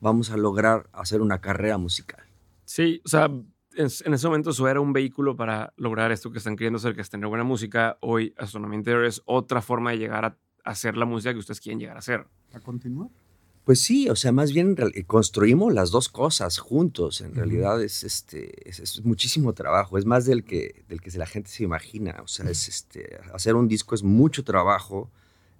vamos a lograr hacer una carrera musical. Sí, o sea, en, en ese momento eso era un vehículo para lograr esto que están queriendo hacer, que es tener buena música. Hoy Astronomía Interior es otra forma de llegar a hacer la música que ustedes quieren llegar a hacer. ¿A continuar? Pues sí, o sea, más bien construimos las dos cosas juntos. En realidad es, este, es, muchísimo trabajo, es más del que, del que la gente se imagina. O sea, es, este, hacer un disco es mucho trabajo.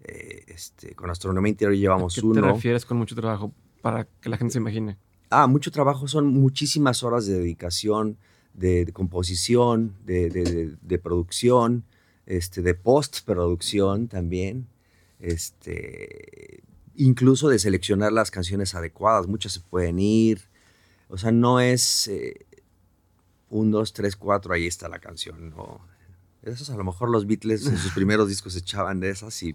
Eh, este, con Astronomía Interior llevamos ¿A qué uno. te refieres con mucho trabajo para que la gente se imagine? Ah, mucho trabajo son muchísimas horas de dedicación, de, composición, de, de, de, producción, este, de postproducción también. Este, incluso de seleccionar las canciones adecuadas. Muchas se pueden ir. O sea, no es eh, un, dos, tres, cuatro, ahí está la canción. No. Esos a lo mejor los Beatles en sus [laughs] primeros discos echaban de esas y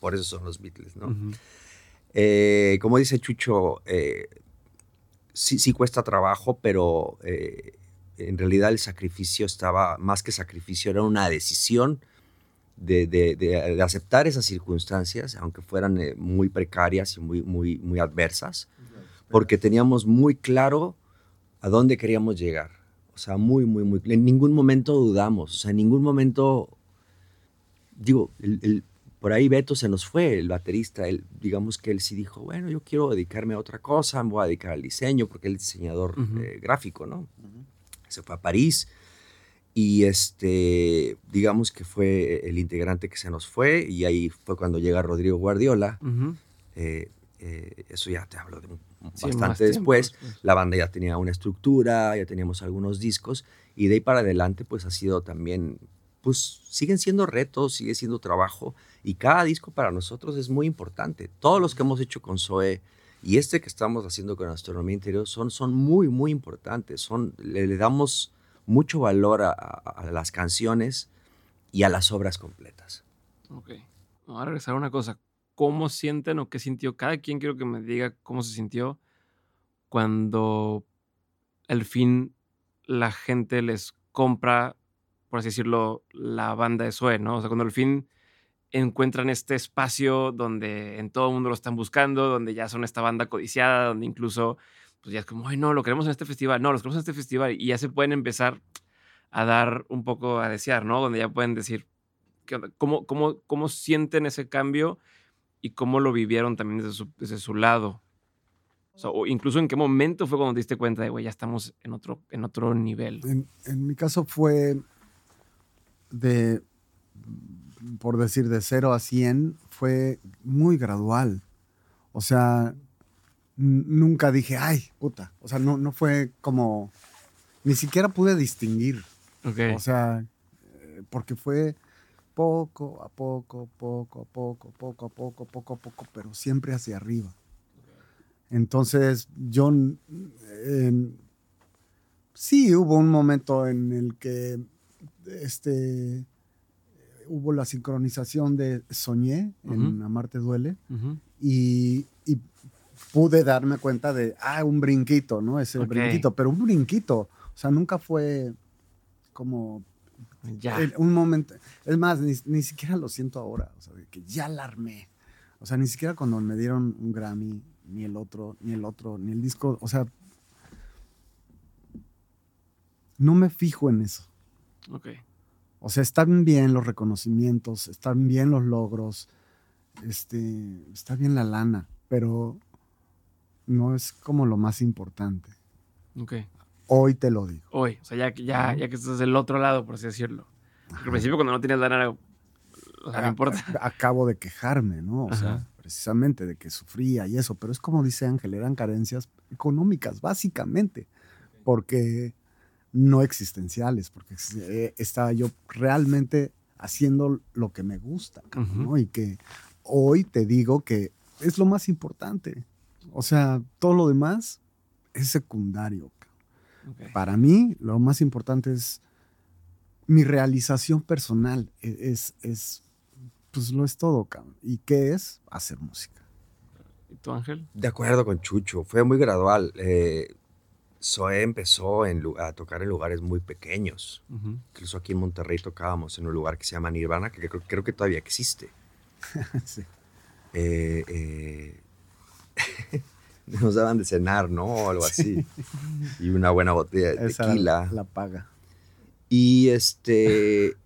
por eso son los Beatles, ¿no? Eh, como dice Chucho, eh, sí, sí cuesta trabajo, pero en realidad el sacrificio estaba, más que sacrificio, era una decisión de, aceptar esas circunstancias, aunque fueran eh, muy precarias y muy, muy, muy adversas, porque teníamos muy claro a dónde queríamos llegar. O sea, muy, muy, muy. En ningún momento dudamos, o sea, en ningún momento. Digo, el, por ahí Beto se nos fue, el baterista. Él, digamos que él sí dijo, bueno, yo quiero dedicarme a otra cosa, me voy a dedicar al diseño, porque él es diseñador eh, gráfico, ¿no? Se fue a París y este, digamos que fue el integrante que se nos fue y ahí fue cuando llega Rodrigo Guardiola. Eh, eh, eso ya te hablo de bastante después. La banda ya tenía una estructura, ya teníamos algunos discos y de ahí para adelante pues ha sido también, pues siguen siendo retos, sigue siendo trabajo y cada disco para nosotros es muy importante. Todos los que hemos hecho con Zoe y este que estamos haciendo con Astronomía Interior son, son muy, muy importantes. Son, le, le damos mucho valor a, las canciones y a las obras completas. Ok. Vamos a regresar a una cosa. ¿Cómo sienten o qué sintió? Cada quien quiero que me diga cómo se sintió cuando al fin la gente les compra, por así decirlo, la banda de Sue, ¿no? O sea, cuando al fin encuentran este espacio donde en todo el mundo lo están buscando, donde ya son esta banda codiciada, donde incluso pues ya es como, ay, no, lo queremos en este festival, no, lo queremos en este festival, y ya se pueden empezar a dar un poco a desear, ¿no? Donde ya pueden decir, ¿cómo, cómo, cómo sienten ese cambio y cómo lo vivieron también desde su, desde su lado? O, incluso en qué momento fue cuando te diste cuenta de, güey, ya estamos en otro, en otro nivel. En, en mi caso fue de, por decir, de 0 a 100, fue muy gradual. O sea, nunca dije, ay, puta. O sea, no, no fue como, ni siquiera pude distinguir. O sea, eh, porque fue poco a poco, poco a poco, poco a poco, poco a poco, pero siempre hacia arriba. Entonces, yo, sí hubo un momento en el que, este, hubo la sincronización de Soñé en Amarte Duele y, y, pude darme cuenta de, ah, un brinquito, ¿no? Ese brinquito, pero un brinquito, o sea, nunca fue como ya. un momento, es más, ni, siquiera lo siento ahora, o sea, que ya la armé. O sea, ni siquiera cuando me dieron un Grammy, ni el otro, ni el otro, ni el disco, o sea, no me fijo en eso. Ok. O sea, están bien los reconocimientos, están bien los logros, este, está bien la lana, pero no es como lo más importante. Ok. Hoy te lo digo. Hoy, o sea, ya, ya, ya que estás del otro lado, por así decirlo. al principio cuando no tenías lana, no importa. Acabo de quejarme, ¿no? O sea, precisamente de que sufría y eso, pero es como dice Ángel, eran carencias económicas, básicamente, porque no existenciales, porque eh, estaba yo realmente haciendo lo que me gusta, ¿no? Y que hoy te digo que es lo más importante. O sea, todo lo demás es secundario. Para mí, lo más importante es mi realización personal. E, es, es, pues lo es todo, cabrón. ¿Y qué es? Hacer música. ¿Y tú, Ángel? De acuerdo con Chucho, fue muy gradual. Eh, Zoe empezó a tocar en lugares muy pequeños. Incluso aquí en Monterrey tocábamos en un lugar que se llama Nirvana, que creo, que todavía existe. [laughs] sí. eh, eh [laughs] nos daban de cenar, ¿no? O algo así. Y una buena botella de tequila. La, paga. Y este.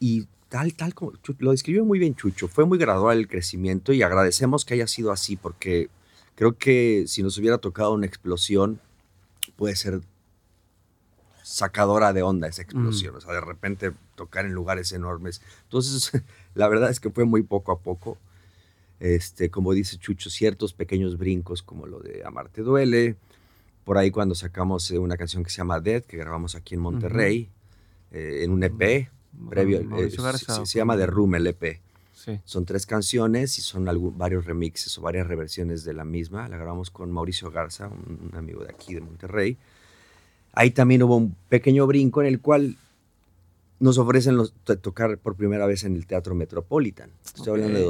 Y tal, tal como lo describió muy bien Chucho, fue muy gradual el crecimiento y agradecemos que haya sido así porque creo que si nos hubiera tocado una explosión, puede ser sacadora de onda esa explosión, o sea, de repente tocar en lugares enormes. Entonces, [laughs] la verdad es que fue muy poco a poco. Este, como dice Chucho, ciertos pequeños brincos como lo de Amarte Duele. Por ahí cuando sacamos eh, una canción que se llama Dead, que grabamos aquí en Monterrey, eh, en un EP, previo, eh, se, llama The Room el EP. Son tres canciones y son varios remixes o varias reversiones de la misma. La grabamos con Mauricio Garza, un amigo de aquí de Monterrey. Ahí también hubo un pequeño brinco en el cual nos ofrecen tocar por primera vez en el Teatro Metropolitan. Estoy hablando de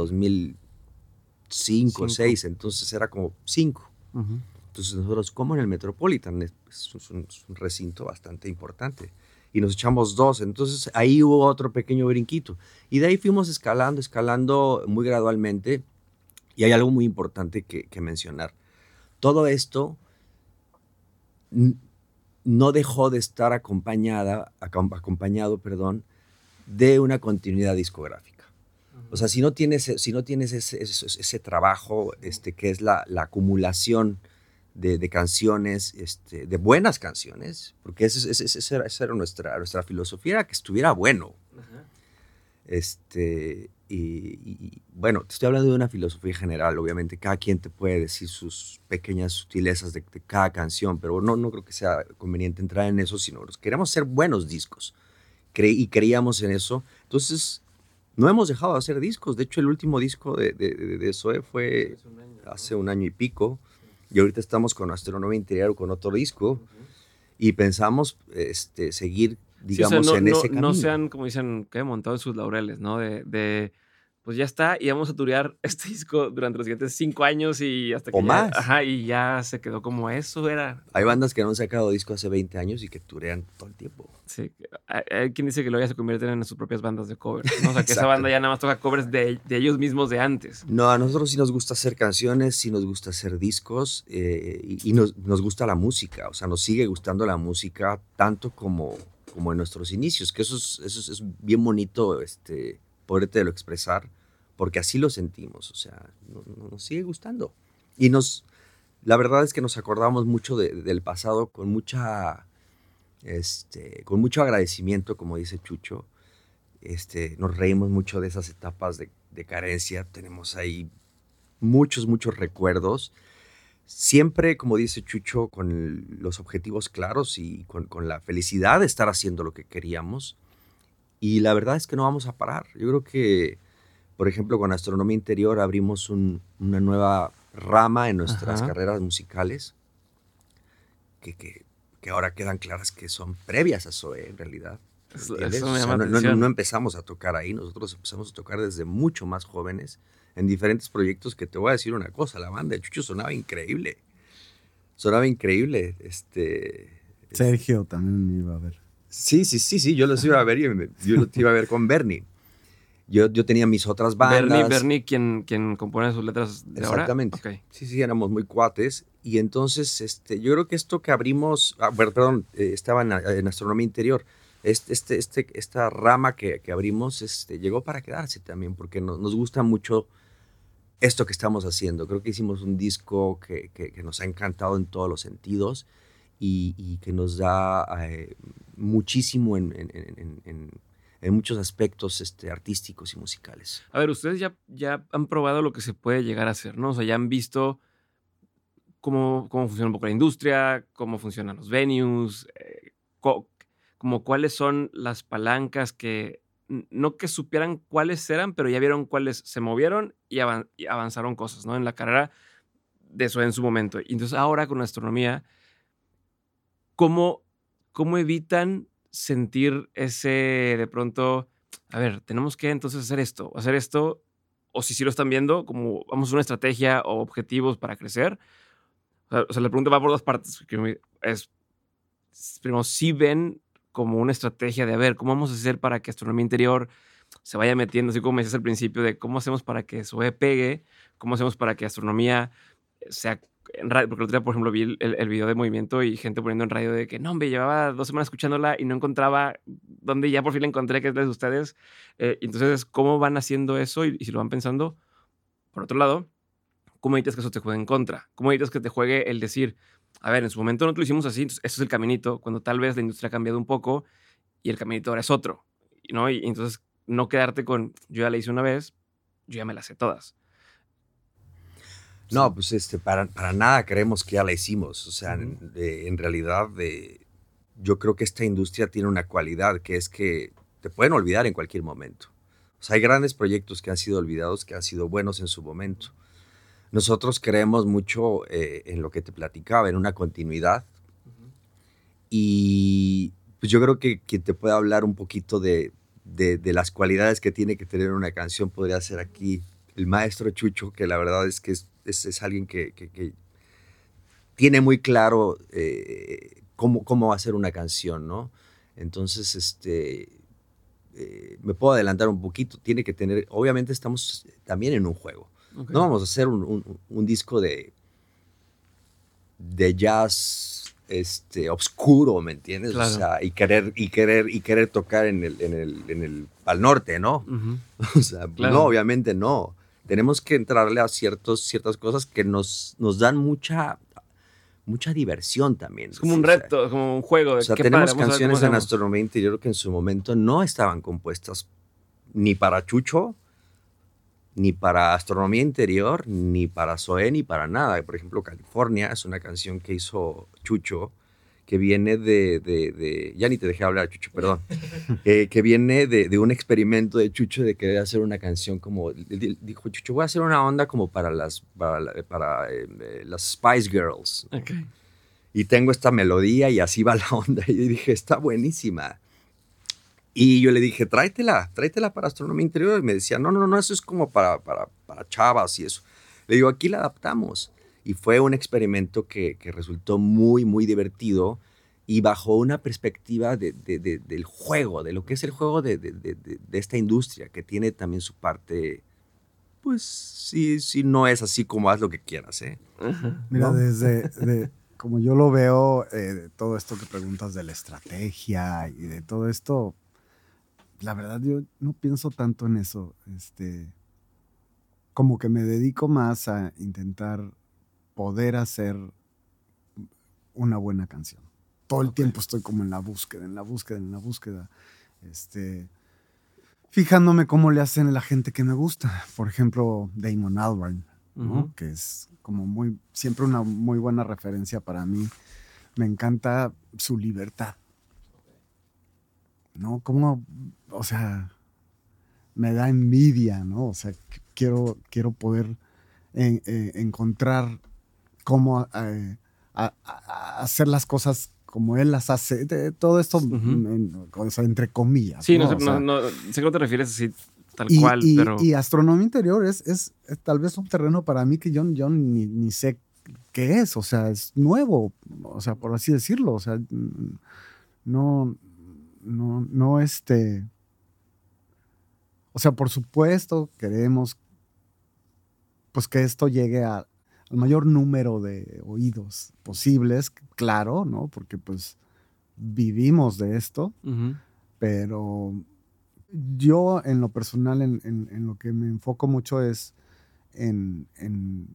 2005, 2006, entonces era como 5. Entonces nosotros, como en el Metropolitan, es, un, recinto bastante importante. Y nos echamos dos, entonces ahí hubo otro pequeño brinquito. Y de ahí fuimos escalando, escalando muy gradualmente. Y hay algo muy importante que, que mencionar. Todo esto no dejó de estar acompañada, acompañado perdón, de una continuidad discográfica. O sea, si no tienes, si no tienes ese, trabajo este, que es la, acumulación de, canciones, este, de buenas canciones, porque esa era nuestra, nuestra filosofía, era que estuviera bueno. Este, y, bueno, te estoy hablando de una filosofía general, obviamente cada quien te puede decir sus pequeñas sutilezas de, cada canción, pero no, no creo que sea conveniente entrar en eso, sino queremos ser buenos discos y creíamos en eso. Entonces, no hemos dejado de hacer discos. De hecho, el último disco de, de, de Zoe fue hace un año y pico, y ahorita estamos con Astronomía Interior con otro disco, y pensamos este, seguir digamos, no, en ese camino. No sean, como dicen, que montado en sus laureles, ¿no? De, de, pues ya está, y vamos a turear [laughs] este disco durante los siguientes cinco años y hasta que. O más. Ajá, y ya se quedó como eso, era. Hay bandas que no han sacado disco hace 20 años y que turean todo el tiempo. Sí, hay, quien dice que luego ya se convierten en sus propias bandas de covers, ¿no? O sea, que esa banda ya nada más toca covers de, de, ellos mismos de antes. No, a nosotros sí nos gusta hacer canciones, sí nos gusta hacer discos eh, y, y nos, nos gusta la música, o sea, nos sigue gustando la música tanto como como en nuestros inicios, que eso es, eso es bien bonito este, lo expresar, porque así lo sentimos, o sea, nos sigue gustando. Y nos, la verdad es que nos acordamos mucho del pasado con mucha, este, con mucho agradecimiento, como dice Chucho. Este, nos reímos mucho de esas etapas de, de carencia, tenemos ahí muchos, muchos recuerdos siempre, como dice Chucho, con los objetivos claros y con, la felicidad de estar haciendo lo que queríamos. Y la verdad es que no vamos a parar. Yo creo que, por ejemplo, con Astronomía Interior abrimos una nueva rama en nuestras carreras musicales que, que, ahora quedan claras que son previas a SOE en realidad. no, empezamos a tocar ahí, nosotros empezamos a tocar desde mucho más jóvenes en diferentes proyectos que te voy a decir una cosa, la banda de Chucho sonaba increíble. Sonaba increíble. Este, Sergio también me iba a ver. Sí, sí, sí, sí, yo los iba a ver y yo los iba a ver con Bernie. Yo, yo tenía mis otras bandas. Bernie, Bernie quien, quien compone sus letras de Exactamente. Sí, sí, éramos muy cuates. Y entonces, este, yo creo que esto que abrimos, ah, perdón, eh, estaba en, en, Astronomía Interior, este, este, este, esta rama que, que, abrimos este, llegó para quedarse también, porque nos gusta mucho esto que estamos haciendo. Creo que hicimos un disco que, que, nos ha encantado en todos los sentidos y, y que nos da eh, muchísimo en, en, en, en, muchos aspectos este, artísticos y musicales. A ver, ustedes ya, ya han probado lo que se puede llegar a hacer, ¿no? O sea, ya han visto cómo, cómo funciona un poco la industria, cómo funcionan los venues, eh, como cuáles son las palancas que no que supieran cuáles eran, pero ya vieron cuáles se movieron y, avanzaron cosas, ¿no? En la carrera de eso en su momento. Y entonces ahora con astronomía, ¿cómo, cómo evitan sentir ese de pronto, a ver, tenemos que entonces hacer esto, hacer esto, o si sí lo están viendo, como vamos a una estrategia o objetivos para crecer? O sea, la pregunta va por dos partes. Es, primero, si ven como una estrategia de, a ver, ¿cómo vamos a hacer para que astronomía interior se vaya metiendo, así como me decías al principio, de cómo hacemos para que SOE pegue, cómo hacemos para que astronomía sea porque el otro día, por ejemplo, vi el, el, video de movimiento y gente poniendo en radio de que, no, hombre, llevaba dos semanas escuchándola y no encontraba donde ya por fin encontré que es de ustedes. Eh, entonces, ¿cómo van haciendo eso? Y, si lo van pensando, por otro lado, ¿cómo evitas que eso te juegue en contra? ¿Cómo evitas que te juegue el decir, a ver, en su momento no lo hicimos así, entonces, eso es el caminito, cuando tal vez la industria ha cambiado un poco y el caminito ahora es otro, ¿no? Y, entonces, no quedarte con, yo ya la hice una vez, yo ya me la sé todas. No, pues este, para, para nada creemos que ya la hicimos. O sea, en, realidad de, yo creo que esta industria tiene una cualidad que es que te pueden olvidar en cualquier momento. O sea, hay grandes proyectos que han sido olvidados, que han sido buenos en su momento. Nosotros creemos mucho eh, en lo que te platicaba, en una continuidad. Y pues yo creo que quien te puede hablar un poquito de, de, de, las cualidades que tiene que tener una canción podría ser aquí el maestro Chucho, que la verdad es que es, es, alguien que, que, tiene muy claro eh, cómo, cómo va a ser una canción, ¿no? Entonces, este, eh, me puedo adelantar un poquito, tiene que tener, obviamente estamos también en un juego. No vamos a hacer un, un, disco de, de jazz este, oscuro, ¿me entiendes? O sea, y querer, y querer, y querer tocar en el, en el, en el Pal Norte, ¿no? [laughs] O sea, no, obviamente no. Tenemos que entrarle a ciertos, ciertas cosas que nos, nos dan mucha mucha diversión también. Es como un reto, como un juego. o sea, tenemos canciones de Astronomía Interior que en su momento no estaban compuestas ni para Chucho, ni para Astronomía Interior, ni para Zoé, ni para nada. Por ejemplo, California es una canción que hizo Chucho, que viene de, de, ya ni te dejé hablar, Chucho, perdón, [laughs] eh, que viene de, de, un experimento de Chucho de querer hacer una canción como, dijo Chucho, voy a hacer una onda como para las, para, para eh, las Spice Girls. Y tengo esta melodía y así va la [laughs] onda. Y dije, está buenísima. Y yo le dije, tráetela, tráetela para astronomía interior. Y me decía, no, no, no, eso es como para, para, para chavas y eso. Le digo, aquí la adaptamos. Y fue un experimento que, que resultó muy, muy divertido y bajo una perspectiva de, de, del juego, de lo que es el juego de, esta industria, que tiene también su parte, pues sí, sí, no es así como haz lo que quieras. ¿eh? Mira, desde, como yo lo veo, eh, todo esto que preguntas de la estrategia y de todo esto, la verdad yo no pienso tanto en eso. Este, como que me dedico más a intentar poder hacer una buena canción. Todo el tiempo estoy como en la búsqueda, en la búsqueda, en la búsqueda. Este, fijándome cómo le hacen la gente que me gusta. Por ejemplo, Damon Albarn, que es como muy, siempre una muy buena referencia para mí. Me encanta su libertad. ¿no? Como, o sea, me da envidia, ¿no? O sea, quiero, quiero poder eh, encontrar cómo eh, hacer las cosas como él las hace. todo esto, entre comillas. Sí, no, sé cómo te refieres así, tal cual. Y, pero... y astronomía interior es, es, tal vez un terreno para mí que yo, yo ni, ni, sé qué es. O sea, es nuevo, o sea, por así decirlo. O sea, no, no, no este... O sea, por supuesto queremos pues que esto llegue a, al mayor número de oídos posibles, claro, ¿no? Porque pues vivimos de esto, pero yo en lo personal, en, lo que me enfoco mucho es en, en,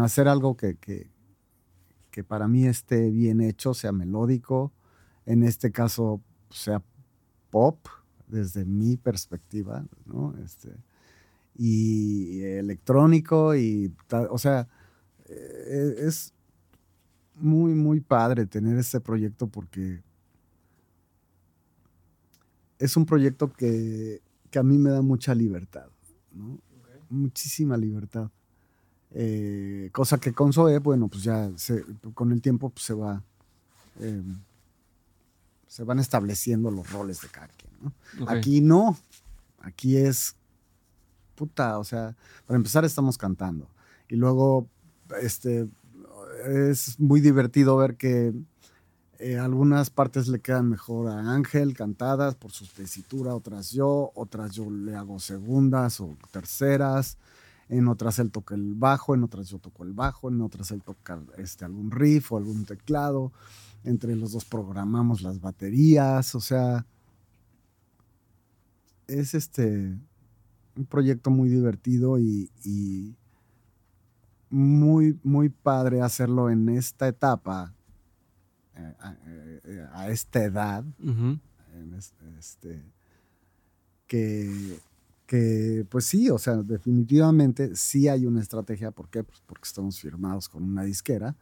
hacer algo que, que, que para mí esté bien hecho, sea melódico, en este caso sea pop, desde mi perspectiva, ¿no? Este, y electrónico y, o sea, eh, es muy, muy padre tener este proyecto porque es un proyecto que, que a mí me da mucha libertad, ¿no? Muchísima libertad. Eh, cosa que con Zoe, bueno, pues ya con el tiempo pues se va... Em, se van estableciendo los roles de cada quien. ¿no? Aquí no, aquí es, puta, o sea, para empezar estamos cantando. Y luego, este, es muy divertido ver que eh, algunas partes le quedan mejor a Ángel cantadas por su tesitura, otras yo, otras yo le hago segundas o terceras, en otras él toca el bajo, en otras yo toco el bajo, en otras él toca este, algún riff o algún teclado entre los dos programamos las baterías, o sea, es este un proyecto muy divertido y, y muy, muy padre hacerlo en esta etapa, eh, a, eh, a esta edad, en este, que, que, pues sí, o sea, definitivamente sí hay una estrategia. ¿Por qué? Pues porque estamos firmados con una disquera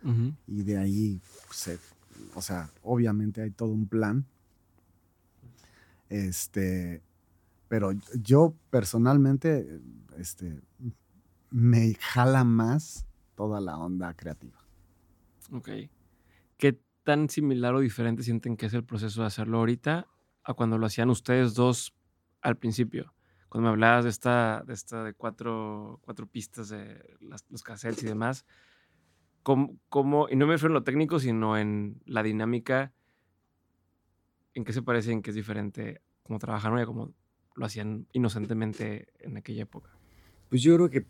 y de ahí, pues, se- o sea, obviamente hay todo un plan. Este, pero yo personalmente, este, me jala más toda la onda creativa. Ok. ¿Qué tan similar o diferente sienten que es el proceso de hacerlo ahorita a cuando lo hacían ustedes dos al principio? Cuando me hablabas de esta, de esta de cuatro, cuatro pistas de los cassettes y demás, ¿cómo, cómo- y no me refiero en lo técnico, sino en la dinámica, ¿en qué se parece, en qué es diferente, cómo trabajaron y cómo lo hacían inocentemente en aquella época? Pues yo creo que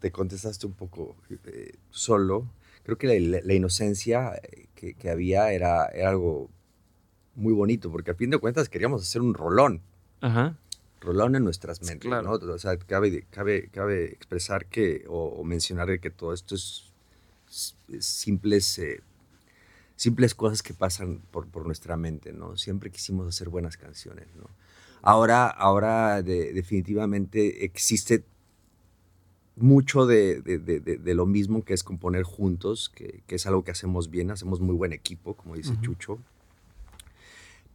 te contestaste un poco eh, solo. Creo que la, la inocencia eh, que, que había era, era algo muy bonito, porque a fin de cuentas queríamos hacer un rolón, Ajá. rolón en nuestras mentes, claro. ¿no? O sea, cabe, cabe, cabe expresar que, o, o mencionar que todo esto es, es- es simples, eh, simples cosas que pasan por, por nuestra mente, ¿no? Siempre quisimos hacer buenas canciones, ¿no? Ahora, ahora de- definitivamente existe mucho de, de- de- de- de lo mismo que es componer juntos, que, que es algo que hacemos bien, hacemos muy buen equipo, como dice Ujú. Chucho.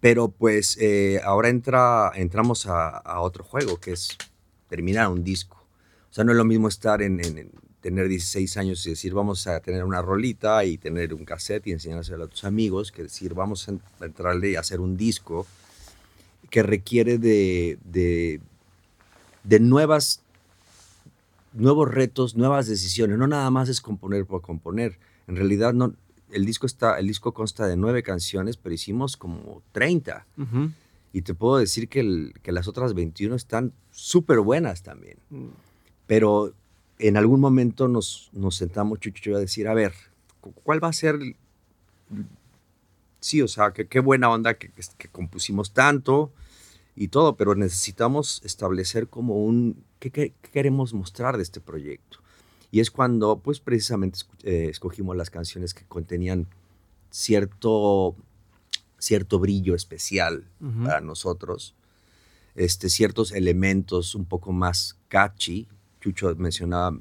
Pero pues eh, ahora entra, entramos a, a otro juego, que es terminar un disco. O sea, no es lo mismo estar en, en- en tener 16 años y decir vamos a tener una rolita y tener un cassette y enseñárselo a tus amigos, que decir vamos a entrarle y hacer un disco que requiere de, de, de nuevas, nuevos retos, nuevas decisiones. No nada más es componer por componer. En realidad no, el disco está, el disco consta de nueve canciones, pero hicimos como 30. Ujú. Y te puedo decir que, el- que las otras 21 están súper buenas también. Mm, Pero en algún momento nos, nos sentamos, Chucho y yo, a decir, a ver, cu- ¿cuál va a ser? Sí, o sea, que qué buena onda que, que- que compusimos tanto y todo, pero necesitamos establecer como un, ¿qué, qué- qué queremos mostrar de este proyecto? Y es cuando, pues precisamente eh, escogimos las canciones que contenían cierto, cierto brillo especial ujú. para nosotros, este, ciertos elementos un poco más catchy. Chucho mencionaba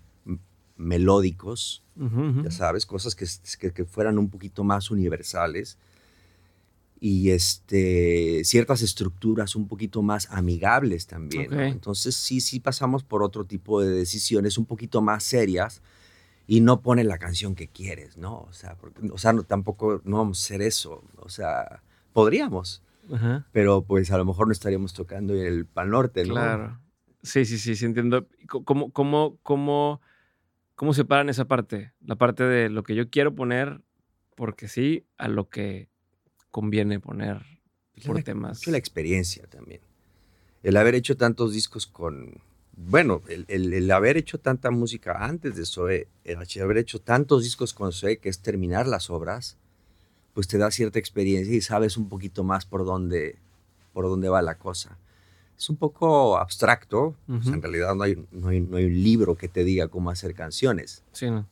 melódicos, Ujú, ujú. ya sabes, cosas que, que- que fueran un poquito más universales. Y este, ciertas estructuras un poquito más amigables también. Entonces sí, sí pasamos por otro tipo de decisiones un poquito más serias y no pones la canción que quieres, ¿no? O sea, porque- o sea no, tampoco no vamos a hacer eso. O sea, podríamos, Ajá. pero pues a lo mejor no estaríamos tocando en el Pal Norte, ¿no? Claro. Sí, sí, sí, sí, entiendo. ¿Y co- ¿Cómo, cómo, cómo, cómo separan esa parte? La parte de lo que yo quiero poner porque sí, a lo que conviene poner Pues por la- temas. la experiencia también. El haber hecho tantos discos con. Bueno, el, el- el haber hecho tanta música antes de Zoe, el haber hecho tantos discos con Zoe, que es terminar las obras, pues te da cierta experiencia y sabes un poquito más por dónde, por dónde va la cosa. Es un poco abstracto, pues, en realidad no hay, no, hay, no hay un libro que te diga cómo hacer canciones. Sí, ¿no?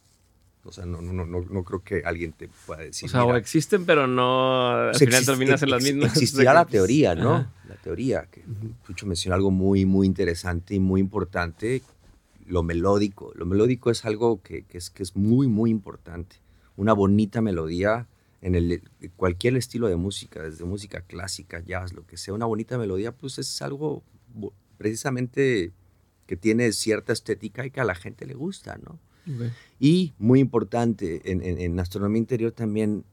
O sea, no, no, no, no, creo que alguien te pueda decir. o sea, o "Mira, existen, pero no. Al pues final exist- terminas en las mismas. Existía la teoría, ¿no? ajá. La teoría, que Ujú. Chucho mencionó algo muy, muy interesante y muy importante, lo melódico. Lo melódico es algo que, que es, que es muy, muy importante. Una bonita melodía en el, cualquier estilo de música, desde música clásica, jazz, lo que sea, una bonita melodía, pues es algo precisamente que tiene cierta estética y que a la gente le gusta, ¿no? Y muy importante, en, en- en astronomía interior también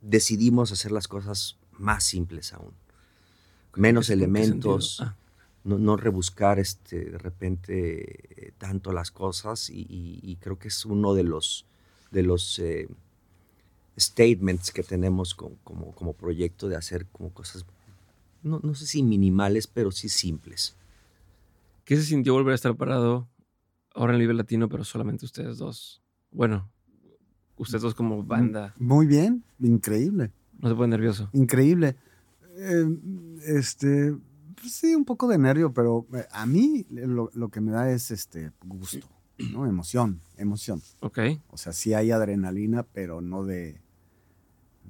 decidimos hacer las cosas más simples aún. Menos ¿En qué elementos? Ah, no, no rebuscar este, de repente eh, tanto las cosas y, y- y creo que es uno de los, de los eh, statements que tenemos con- como, como proyecto de hacer como cosas, no, no sé si minimales, pero sí simples. ¿Qué se sintió volver a estar parado ahora en el nivel latino, pero solamente ustedes dos? Bueno, ustedes dos como banda? Muy bien, increíble. ¿No se pone nervioso? Increíble. Eh, este, pues sí, un poco de nervio, pero eh, a mí lo, lo que me da es este gusto, ¿no? Emoción, emoción. Ok. O sea, sí hay adrenalina, pero no de,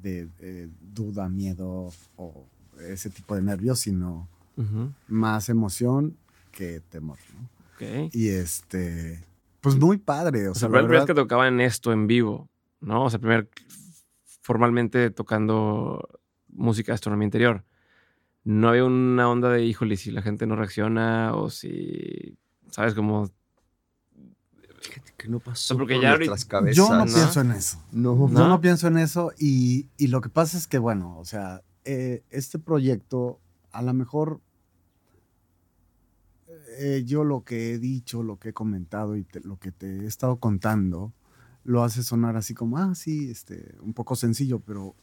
de, eh, duda, miedo o ese tipo de nervios, sino más emoción que temor, ¿no? Y este, pues muy padre. O O sea, sea, la verdad- que tocaban esto en vivo, ¿no? O sea, primer formalmente tocando música de astronomía interior. No había una onda de, híjole, si la gente no reacciona o si, ¿sabes? Como, Fíjate que no pasó porque por ya nuestras cabezas. yo no, ¿no? pienso en eso. No. ¿No? Yo no pienso en eso y, y lo que pasa es que, bueno, o sea, eh, este proyecto, a lo mejor eh, yo lo que he dicho, lo que he comentado y te- lo que te he estado contando, lo hace sonar así como, ah, sí, este, un poco sencillo, pero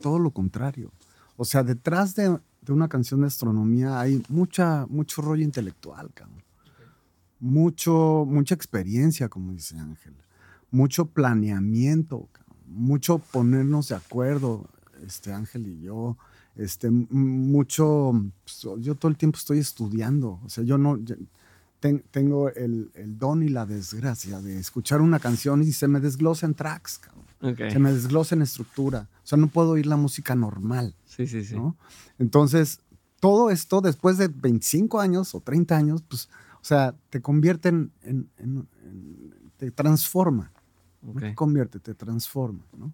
todo lo contrario. O sea, detrás de, de una canción de astronomía hay mucha, mucho rollo intelectual, cabrón. Mucho, mucha experiencia, como dice Ángel. Mucho planeamiento, mucho ponernos de acuerdo, este Ángel y yo. Este, mucho, pues, yo todo el tiempo estoy estudiando. O sea, yo no, yo ten- tengo el, el don y la desgracia de escuchar una canción y se me desglosa en tracks. Se me desglosa en estructura. O sea, no puedo oír la música normal. Sí, sí, sí. ¿no? Entonces, todo esto después de 25 años o 30 años, pues, o sea, te convierte en, en- en- en- te transforma, no te convierte, te transforma, ¿no?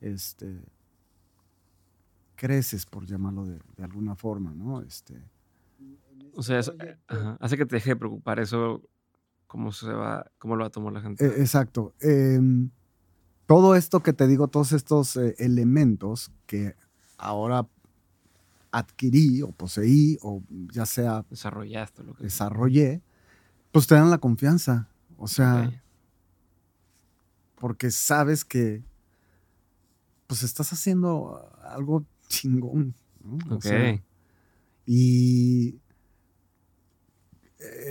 Este, creces, por llamarlo de, de alguna forma, ¿no? Este, O sea, eso, ajá, hace que te deje de preocupar eso, cómo se va, cómo lo va a tomar la gente. eh, exacto. Em, todo esto que te digo, todos estos eh, elementos que ahora adquirí o poseí o ya sea Desarrollaste lo que desarrollé, pues te dan la confianza. O sea, porque sabes pues estás haciendo algo chingón. ¿no? O Ok. sea, y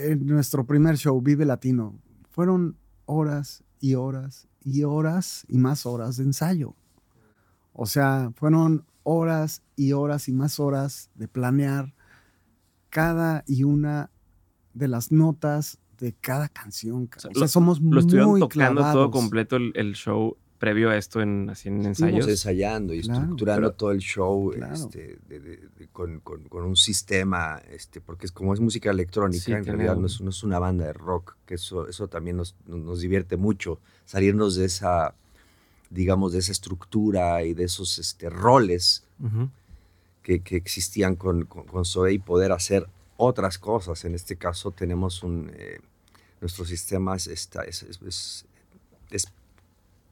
en nuestro primer show, Vive Latino, fueron horas y horas y horas y más horas de ensayo. O sea, fueron horas y horas y más horas de planear cada y una de las notas de cada canción. O sea, O sea, lo- somos Lo estuvieron muy tocando todo completo el, el show previo a esto en, así en Estuvimos ensayos. ensayando y Claro, estructurando pero- todo el show Claro. este, de- de- de- con, con- con un sistema, este, porque es como es música electrónica, Sí, en realidad no es, no es una banda de rock, que eso, eso también nos, nos divierte mucho, salirnos de esa, digamos, de esa estructura y de esos este, roles Ujú. que, que existían con, con, con Zoe y poder hacer otras cosas. En este caso tenemos un... eh, nuestro sistema es- es- es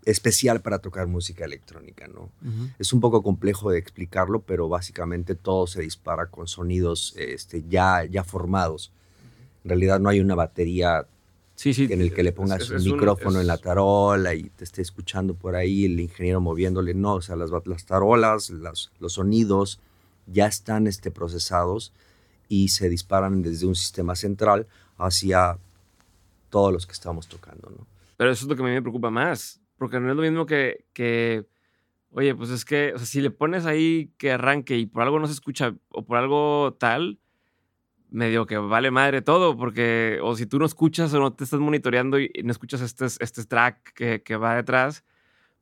especial para tocar música electrónica, ¿no? Es un poco complejo de explicarlo, pero básicamente todo se dispara con sonidos este, ya, ya formados. En realidad no hay una batería Sí, sí. en el que le pongas es- un es micrófono en la tarola y te esté escuchando por ahí el ingeniero moviéndole. No, o sea, las, las tarolas, las- los sonidos ya están este, procesados y se disparan desde un sistema central hacia todos los que estamos tocando, ¿no? Pero eso es lo que a mí me preocupa más. Porque no es lo mismo que, que oye, pues es que, o sea, si le pones ahí que arranque y por algo no se escucha o por algo tal, medio que vale madre todo. Porque, o si tú no escuchas o no te estás monitoreando y no escuchas este, este track que, que va detrás,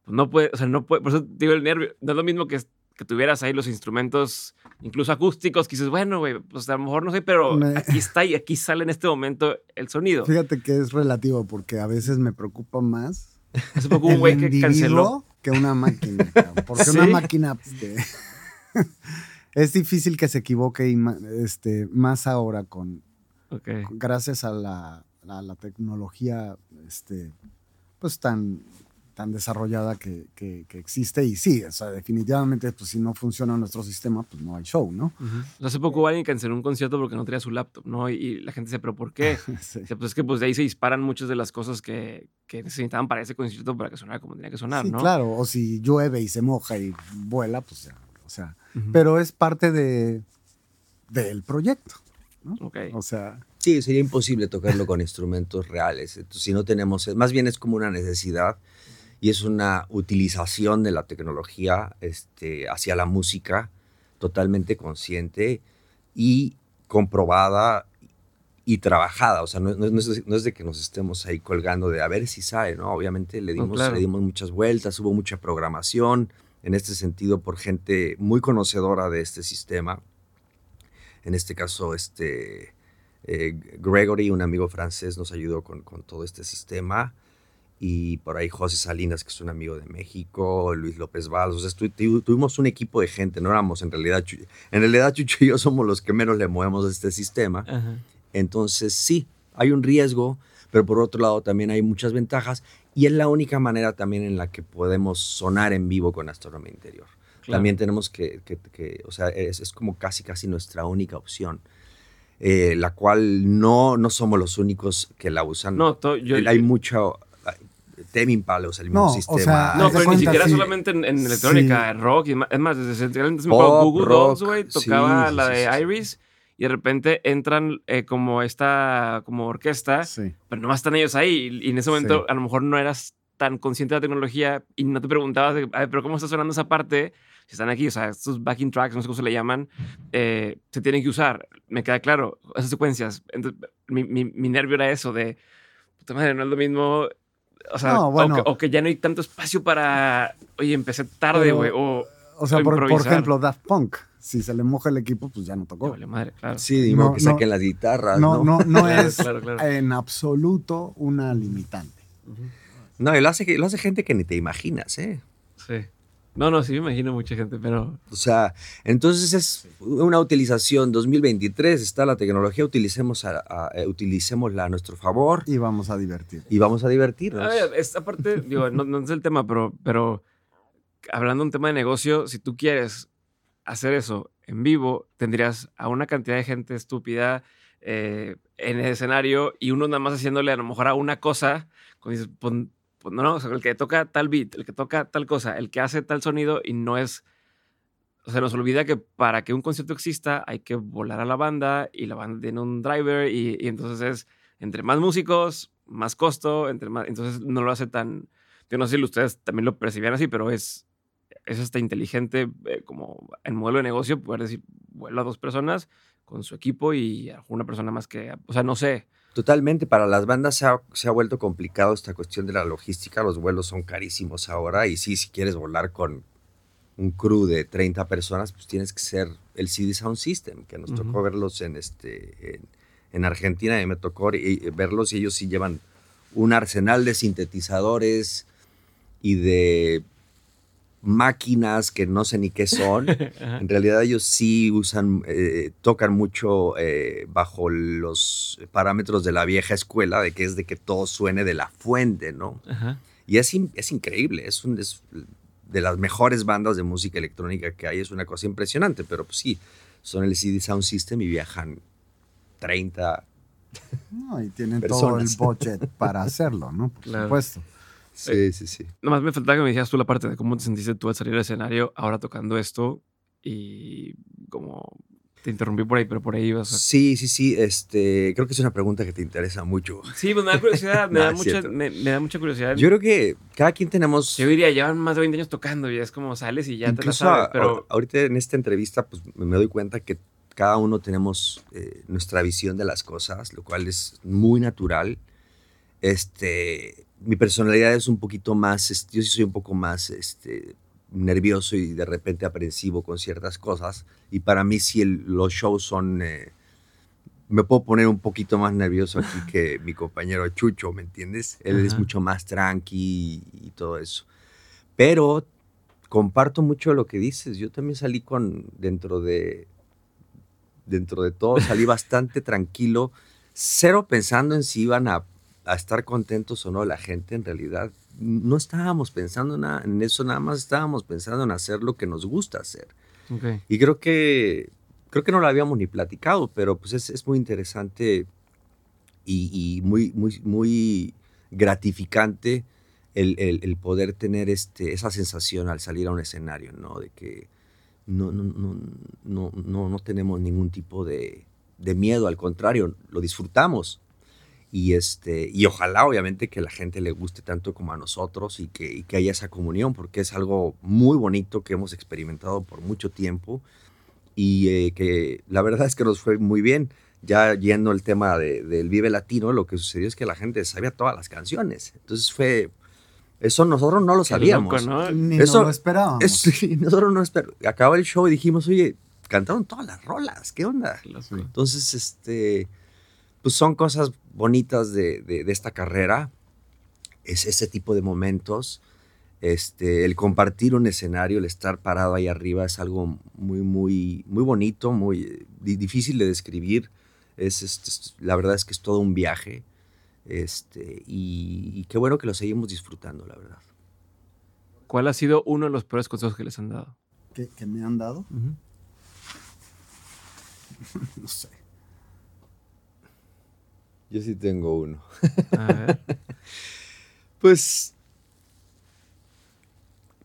pues no puede, o sea, no puede, por eso digo el nervio. No es lo mismo que, que tuvieras ahí los instrumentos, incluso acústicos, que dices, bueno, güey, pues a lo mejor no sé, pero Me- aquí está y aquí sale en este momento el sonido. Fíjate que es relativo porque a veces me preocupa más Hace poco un güey que canceló. que una máquina. [laughs] cabrón. Porque ¿Sí? una máquina pues, te- [laughs] es difícil que se equivoque y ma- este, más ahora con, gracias a la, a la tecnología este, pues tan, tan desarrollada que, que- que existe. Y sí, o sea, definitivamente, pues si no funciona nuestro sistema, pues no hay show, ¿no? Ujú. Hace poco alguien canceló un concierto porque no traía su laptop, ¿no? Y, y la gente dice, ¿pero por qué? [laughs] Sí. Dice, pues es que pues, de ahí se disparan muchas de las cosas que, que necesitaban para ese concierto para que sonara como tenía que sonar, Sí, ¿no? claro. O si llueve y se moja y vuela, pues ya. O sea, Ujú. pero es parte de del proyecto. Ok. O sea, Sí, sería imposible tocarlo con instrumentos reales. Entonces, si no tenemos, más bien es como una necesidad y es una utilización de la tecnología este, hacia la música totalmente consciente y comprobada y trabajada. O sea, no, es, de que nos estemos ahí colgando de a ver si sale, ¿no? Obviamente le dimos, le dimos muchas vueltas, hubo mucha programación en este sentido por gente muy conocedora de este sistema. En este caso, este, eh, Gregory, un amigo francés, nos ayudó con, con todo este sistema y por ahí José Salinas, que es un amigo de México, Luis López Valls, o sea, tuvimos un equipo de gente, no éramos en realidad, en realidad Chucho y yo somos los que menos le movemos a este sistema. Entonces sí, hay un riesgo, pero por otro lado también hay muchas ventajas y es la única manera también en la que podemos sonar en vivo con astronomía interior. También tenemos que, que, o sea, es, es, como casi, casi nuestra única opción. Eh, la cual no, no somos los únicos que la usan. No, yo, hay mucho Temi Impala, o sea, el mismo sistema. no, pero ni siquiera solamente en, electrónica, rock. es más, desde me Google Dolls, güey, tocaba la de Iris y de repente entran eh, como esta como orquesta, pero nomás están ellos ahí y, en ese momento a lo mejor no eras tan consciente de la tecnología y no te preguntabas, de, pero ¿cómo está sonando esa parte? Si están aquí, o sea, estos backing tracks, no sé cómo se le llaman, eh, se tienen que usar. Me queda claro, esas secuencias. Entonces, mi, mi, mi nervio era eso de, puta madre, no es lo mismo o sea, o, que, ya no hay tanto espacio para, oye, empecé tarde, güey. O, o, sea, por, ejemplo, Daft Punk. Si se le moja el equipo, pues ya no tocó. Vale, madre, claro. Sí, digo que saquen las guitarras. No, no, no, [laughs] es en absoluto una limitante. No, y lo hace, lo hace gente que ni te imaginas, ¿eh? Sí. No, no, sí me imagino mucha gente, pero... O sea, entonces es una utilización 2023, está la tecnología, utilicemos a, eh, utilicémosla a nuestro favor. Y vamos a divertir. Y vamos a divertirnos. A ver, esta parte, [laughs] digo, no, es el tema, pero, pero hablando de un tema de negocio, si tú quieres hacer eso en vivo, tendrías a una cantidad de gente estúpida eh, en el escenario y uno nada más haciéndole a lo mejor a una cosa, cuando dices, pues no, no, o sea, el que toca tal beat, el que toca tal cosa, el que hace tal sonido y no es... O sea, nos olvida que para que un concierto exista hay que volar a la banda y la banda tiene un driver y, entonces es entre más músicos, más costo, entre más... Entonces no lo hace tan... Yo no sé si ustedes también lo percibían así, pero es, es hasta inteligente eh, como en modelo de negocio poder decir, vuelo a dos personas con su equipo y a una persona más que... O sea, no sé. Totalmente, para las bandas se ha, vuelto complicado esta cuestión de la logística, los vuelos son carísimos ahora y sí, si quieres volar con un crew de 30 personas, pues tienes que ser el CD Sound System, que nos tocó verlos en, este, en, Argentina y me tocó verlos y ellos sí llevan un arsenal de sintetizadores y de máquinas que no sé ni qué son. [laughs] en realidad ellos sí usan, eh, tocan mucho eh, bajo los parámetros de la vieja escuela, de que es de que todo suene de la fuente, ¿no? Y es, es increíble, es, un, de las mejores bandas de música electrónica que hay, es una cosa impresionante, pero pues sí, son el CD Sound System y viajan 30. No, y tienen todo el budget para hacerlo, ¿no? Por supuesto. Sí, sí, sí. Nomás me faltaba que me dijeras tú la parte de cómo te sentiste tú al salir del escenario ahora tocando esto y como te interrumpí por ahí, pero por ahí ibas a... Sí, sí, sí. Este, creo que es una pregunta que te interesa mucho. Sí, pues me da curiosidad, [laughs] me, da mucha, me, da mucha curiosidad. Yo creo que cada quien tenemos... Yo diría, llevan más de 20 años tocando y es como sales y ya te la sabes, pero... ahorita en esta entrevista pues me doy cuenta que cada uno tenemos eh, nuestra visión de las cosas, lo cual es muy natural. Este, mi personalidad es un poquito más, este, yo sí soy un poco más este, nervioso y de repente aprensivo con ciertas cosas. Y para mí si los shows son... Eh, me puedo poner un poquito más nervioso aquí [laughs] que mi compañero Chucho, ¿me entiendes? Él es mucho más tranqui y, todo eso. Pero comparto mucho lo que dices. Yo también salí con, dentro de, dentro de todo, salí [laughs] bastante tranquilo, cero pensando en si iban a a estar contentos o no la gente, en realidad no estábamos pensando en eso, nada más estábamos pensando en hacer lo que nos gusta hacer. Y creo que, creo que no lo habíamos ni platicado, pero pues es, es muy interesante y, muy, muy, muy gratificante el, el, poder tener este, esa sensación al salir a un escenario, ¿no? De que no, no, no, no, no tenemos ningún tipo de, de miedo, al contrario, lo disfrutamos Y, este, y ojalá, obviamente, que la gente le guste tanto como a nosotros y que, y que haya esa comunión, porque es algo muy bonito que hemos experimentado por mucho tiempo y eh, que la verdad es que nos fue muy bien. Ya yendo el tema del Vive Latino, lo que sucedió es que la gente sabía todas las canciones. Entonces fue, eso nosotros no lo sabíamos. Ni Eso- lo esperábamos. Es- [laughs] nosotros no esperamos. Acaba el show y dijimos, oye, cantaron todas las rolas, ¿qué onda? Entonces, este, pues son cosas bonitas de, de- de esta carrera, es ese tipo de momentos. Este, el compartir un escenario, el estar parado ahí arriba es algo muy, muy, muy bonito, muy di- difícil de describir. Es, es- es- la verdad es que es todo un viaje. Este, y, y qué bueno que lo seguimos disfrutando, la verdad. ¿Cuál ha sido uno de los peores consejos que les han dado? ¿Que, que me han dado? [laughs] No sé. Yo sí tengo uno. A ver. [laughs] Pues,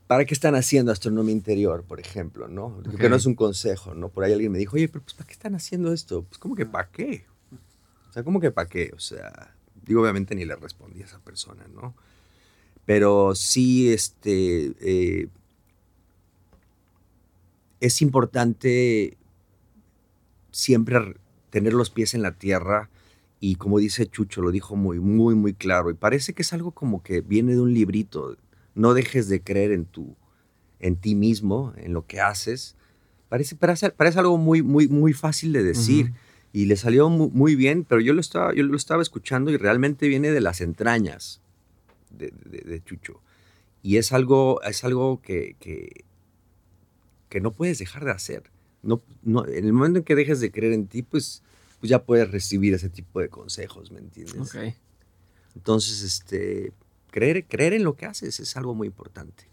¿para qué están haciendo astronomía interior, por ejemplo, no? Que no es un consejo, ¿no? Por ahí alguien me dijo, oye, pero pues, ¿para qué están haciendo esto? Pues, ¿cómo que para qué? O sea, ¿cómo que para qué? O sea, digo, obviamente ni le respondí a esa persona, ¿no? Pero sí, este, eh, es importante siempre tener los pies en la tierra y como dice Chucho, lo dijo muy, muy, muy claro. Y parece que es algo como que viene de un librito. No dejes de creer en tu, en ti mismo, en lo que haces. Parece, parece, parece algo muy, muy, muy fácil de decir. Y le salió mu- muy, bien, pero yo lo, estaba, yo lo estaba escuchando y realmente viene de las entrañas de, de- de Chucho. Y es algo, es algo que, que, que no puedes dejar de hacer. No, no, en el momento en que dejes de creer en ti, pues, pues ya puedes recibir ese tipo de consejos, ¿me entiendes? Ok. Entonces, este, creer, creer en lo que haces es algo muy importante.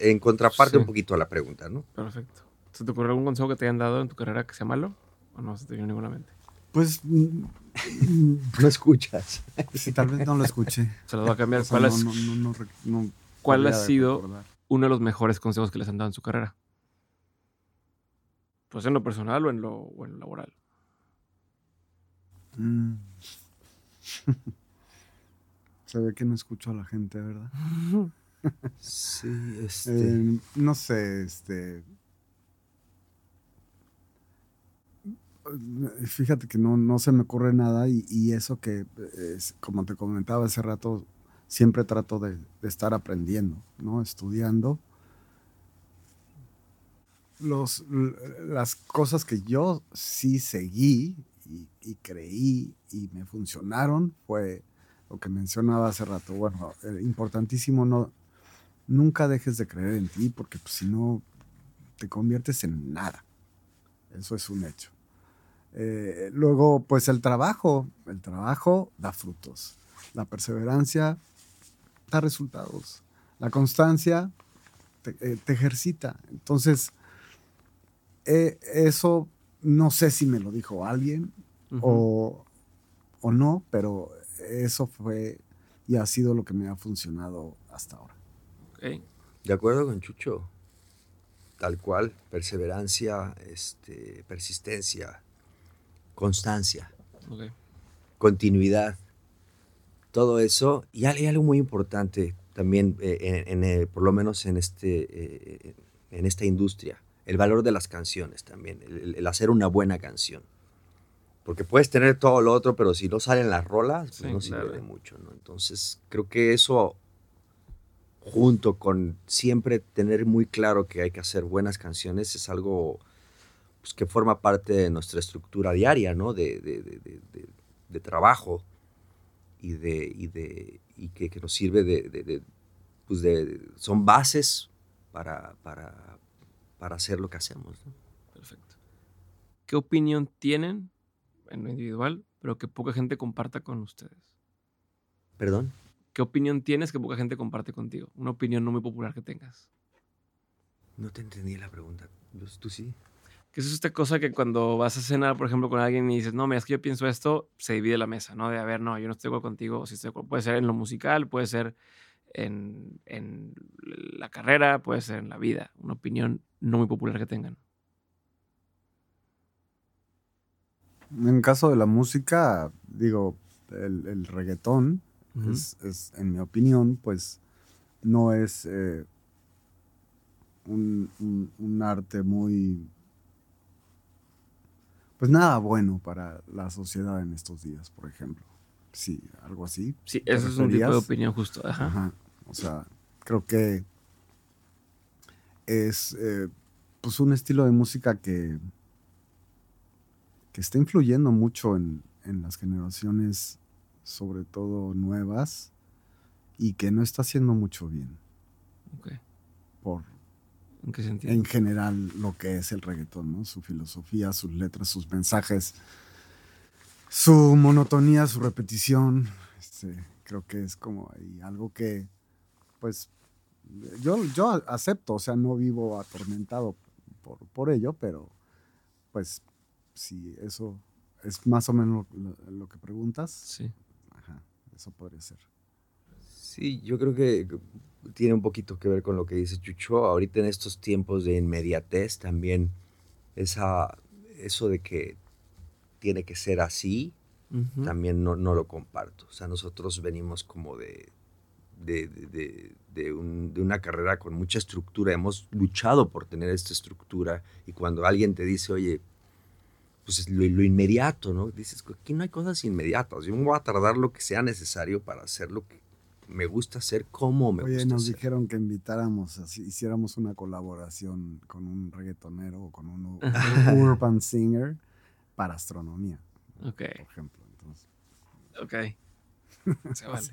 En contraparte Sí. un poquito a la pregunta, ¿no? Perfecto. ¿Se te ocurrió algún consejo que te hayan dado en tu carrera que sea malo? ¿O no se te vino ninguna mente? Pues, [laughs] No escuchas. sí, tal vez no lo escuché. Se los voy a cambiar. O sea, ¿Cuál, no, es- no, no, no rec- no cuál ha sido recordar. uno de los mejores consejos que les han dado en su carrera? Pues en lo personal o en lo, o en lo laboral. Mm. [laughs] Se ve que no escucho a la gente, ¿verdad? [laughs] Sí, este. Eh, no sé, este. Fíjate que no, no se me ocurre nada y, y eso que, es, como te comentaba hace rato, siempre trato de, de estar aprendiendo, ¿no? Estudiando. Los, las cosas que yo sí seguí y, y creí y me funcionaron fue lo que mencionaba hace rato. Bueno, eh, importantísimo no, nunca dejes de creer en ti porque pues, si no te conviertes en nada. Eso es un hecho. Eh, luego, pues el trabajo, el trabajo da frutos. La perseverancia da resultados. La constancia te, eh, te ejercita. Entonces, eh, eso no sé si me lo dijo alguien o, o no, pero eso fue y ha sido lo que me ha funcionado hasta ahora. De acuerdo con Chucho. Tal cual, perseverancia, este, persistencia, constancia, continuidad, todo eso. Y hay algo muy importante también, eh, en, en, eh, por lo menos en, este, eh, en esta industria, el valor de las canciones también, el, hacer una buena canción. Porque puedes tener todo lo otro, pero si no salen las rolas, pues Sí, no sirve claro. de mucho. ¿no? Entonces, creo que eso junto con siempre tener muy claro que hay que hacer buenas canciones es algo pues, que forma parte de nuestra estructura diaria, ¿no? De, de- de- de- trabajo y, de, y, de, y que, que nos sirve de, pues de- son bases para, para, para hacer lo que hacemos. ¿no? Perfecto. ¿Qué opinión tienen en lo individual, pero que poca gente comparta con ustedes? Perdón. ¿Qué opinión tienes que poca gente comparte contigo? Una opinión no muy popular que tengas. No te entendí la pregunta. ¿Tú- ¿Tú sí? Que es esta cosa que cuando vas a cenar, por ejemplo, con alguien y dices, no, mira, es que yo pienso esto, se divide la mesa, ¿no? De, a ver, no, yo no estoy de acuerdo contigo, si estoy de acuerdo. Puede ser en lo musical, puede ser en, en la carrera, puede ser en la vida. Una opinión no muy popular que tengan. En caso de la música, digo, el, reggaetón es, en mi opinión, pues no es eh, un, arte muy, pues nada bueno para la sociedad en estos días, por ejemplo. Sí, algo así. Sí, eso es un tipo de opinión justo. Ajá. O sea, creo que es eh, pues un estilo de música que, que está influyendo mucho en, en las generaciones, sobre todo nuevas, y que no está haciendo mucho bien. Por, ¿En qué sentido? En general, lo que es el reggaetón, ¿no? Su filosofía, sus letras, sus mensajes, su monotonía, su repetición. Este, creo que es como algo que, pues, yo, yo acepto, o sea, no vivo atormentado por, por ello, pero, pues, si eso es más o menos lo, que preguntas. Sí. Ajá, eso podría ser. Sí, yo creo que tiene un poquito que ver con lo que dice Chucho. Ahorita en estos tiempos de inmediatez también esa, eso de que tiene que ser así, también no, no, lo comparto. O sea, nosotros venimos como de, de, de, de, una carrera con mucha estructura. Hemos luchado por tener esta estructura y cuando alguien te dice, oye, pues lo, lo, inmediato, ¿no? Dices, aquí no hay cosas inmediatas. Yo me voy a tardar lo que sea necesario para hacer lo que me gusta hacer, como me Oye, nos dijeron que invitáramos, así, hiciéramos una colaboración con un reggaetonero o con un [laughs] urban singer para astronomía. Ok. Por ejemplo. Entonces. Ok. [laughs] Se [laughs] vale.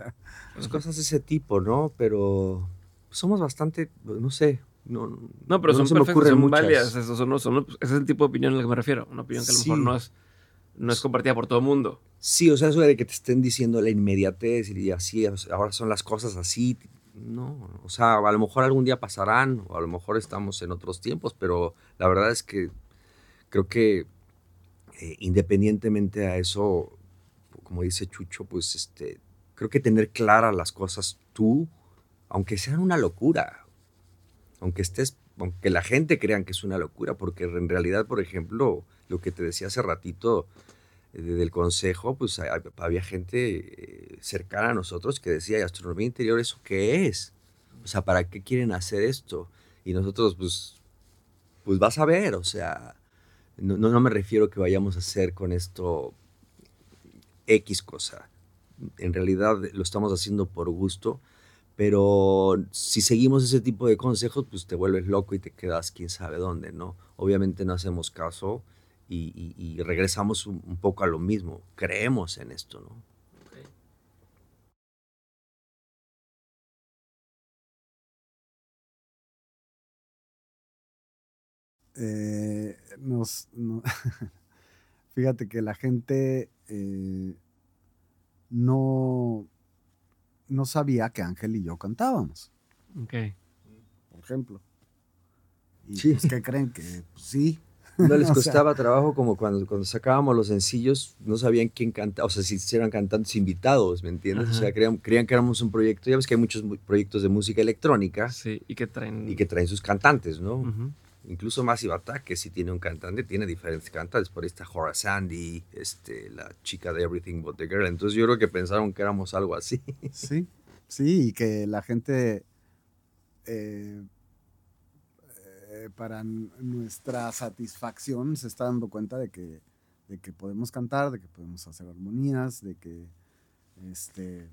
pues cosas de ese tipo, ¿no? Pero somos bastante, no sé, no, no, pero son, perfectas, son válidas. Eso, son, son, ese es el tipo de opinión a la que me refiero. Una opinión que a lo mejor no es, no es compartida por todo el mundo. Sí, o sea, eso de que te estén diciendo la inmediatez y así, ahora son las cosas así. No, o sea, a lo mejor algún día pasarán, o a lo mejor estamos en otros tiempos, pero la verdad es que creo que eh, independientemente a eso, como dice Chucho, pues este, creo que tener claras las cosas tú, aunque sean una locura, aunque estés, aunque la gente crean que es una locura, porque en realidad, por ejemplo, lo que te decía hace ratito eh, del consejo, pues había gente eh, cercana a nosotros que decía, ¿y astronomía interior eso qué es? O sea, ¿para qué quieren hacer esto? Y nosotros, pues, pues vas a ver, o sea, no, no me refiero que vayamos a hacer con esto X cosa. En realidad lo estamos haciendo por gusto pero si seguimos ese tipo de consejos, pues te vuelves loco y te quedas quién sabe dónde, ¿no? Obviamente no hacemos caso y, regresamos un, poco a lo mismo. Creemos en esto, ¿no? Eh, nos, [laughs] fíjate que la gente eh, no no sabía que Ángel y yo cantábamos. Ok. Por ejemplo. Y sí. pues, ¿qué creen? Que pues, sí. No les [laughs] costaba trabajo como cuando, cuando sacábamos los sencillos, no sabían quién cantaba, o sea, si eran cantantes invitados, ¿me entiendes? O sea, creían, creían, que éramos un proyecto, ya ves que hay muchos proyectos de música electrónica. Sí, y que traen... Y que traen sus cantantes, ¿no? Incluso Massive Attack, que sí tiene un cantante, tiene diferentes cantantes. Por ahí está Hora Sandy, este, la chica de Everything But the Girl. Entonces yo creo que pensaron que éramos algo así. [laughs] Sí, sí, y que la gente, eh, eh, para nuestra satisfacción, se está dando cuenta de que, de que podemos cantar, de que podemos hacer armonías, de que, este,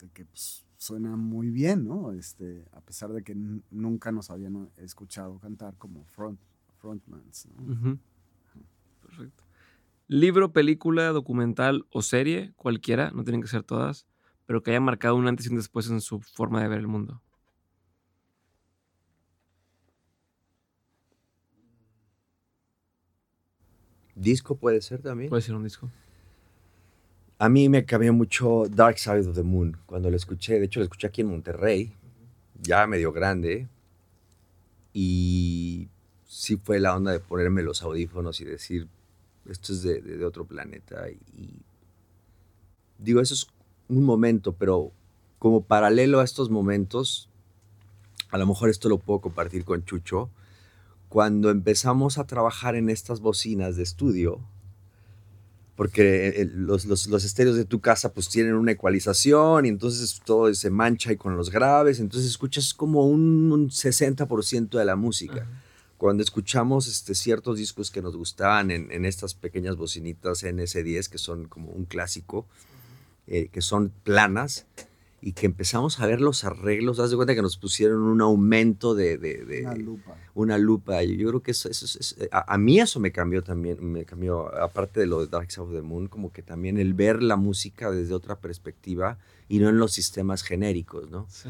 de que pues, suena muy bien, ¿no? Este, a pesar de que nunca nos habían escuchado cantar como front, frontmans, ¿no? Perfecto. Libro, película, documental o serie, cualquiera, no tienen que ser todas, pero que haya marcado un antes y un después en su forma de ver el mundo. ¿Disco puede ser también? Puede ser un disco. A mí me cambió mucho Dark Side of the Moon cuando lo escuché. De hecho, lo escuché aquí en Monterrey, ya medio grande. Y sí fue la onda de ponerme los audífonos y decir, esto es de, otro planeta. Y, digo, eso es un momento, pero como paralelo a estos momentos, a lo mejor esto lo puedo compartir con Chucho. Cuando empezamos a trabajar en estas bocinas de estudio, porque los, los, los, estéreos de tu casa pues tienen una ecualización y entonces todo se mancha y con los graves, entonces escuchas como un, 60% de la música. Cuando escuchamos este, ciertos discos que nos gustaban en, en estas pequeñas bocinitas NS10, que son como un clásico, eh, que son planas, y que empezamos a ver los arreglos, das de cuenta que nos pusieron un aumento de... de, una lupa. Una lupa. Yo, creo que eso, eso, a, mí eso me cambió también, me cambió, aparte de lo de Dark Side of the Moon, como que también el ver la música desde otra perspectiva y no en los sistemas genéricos, ¿no? Sí.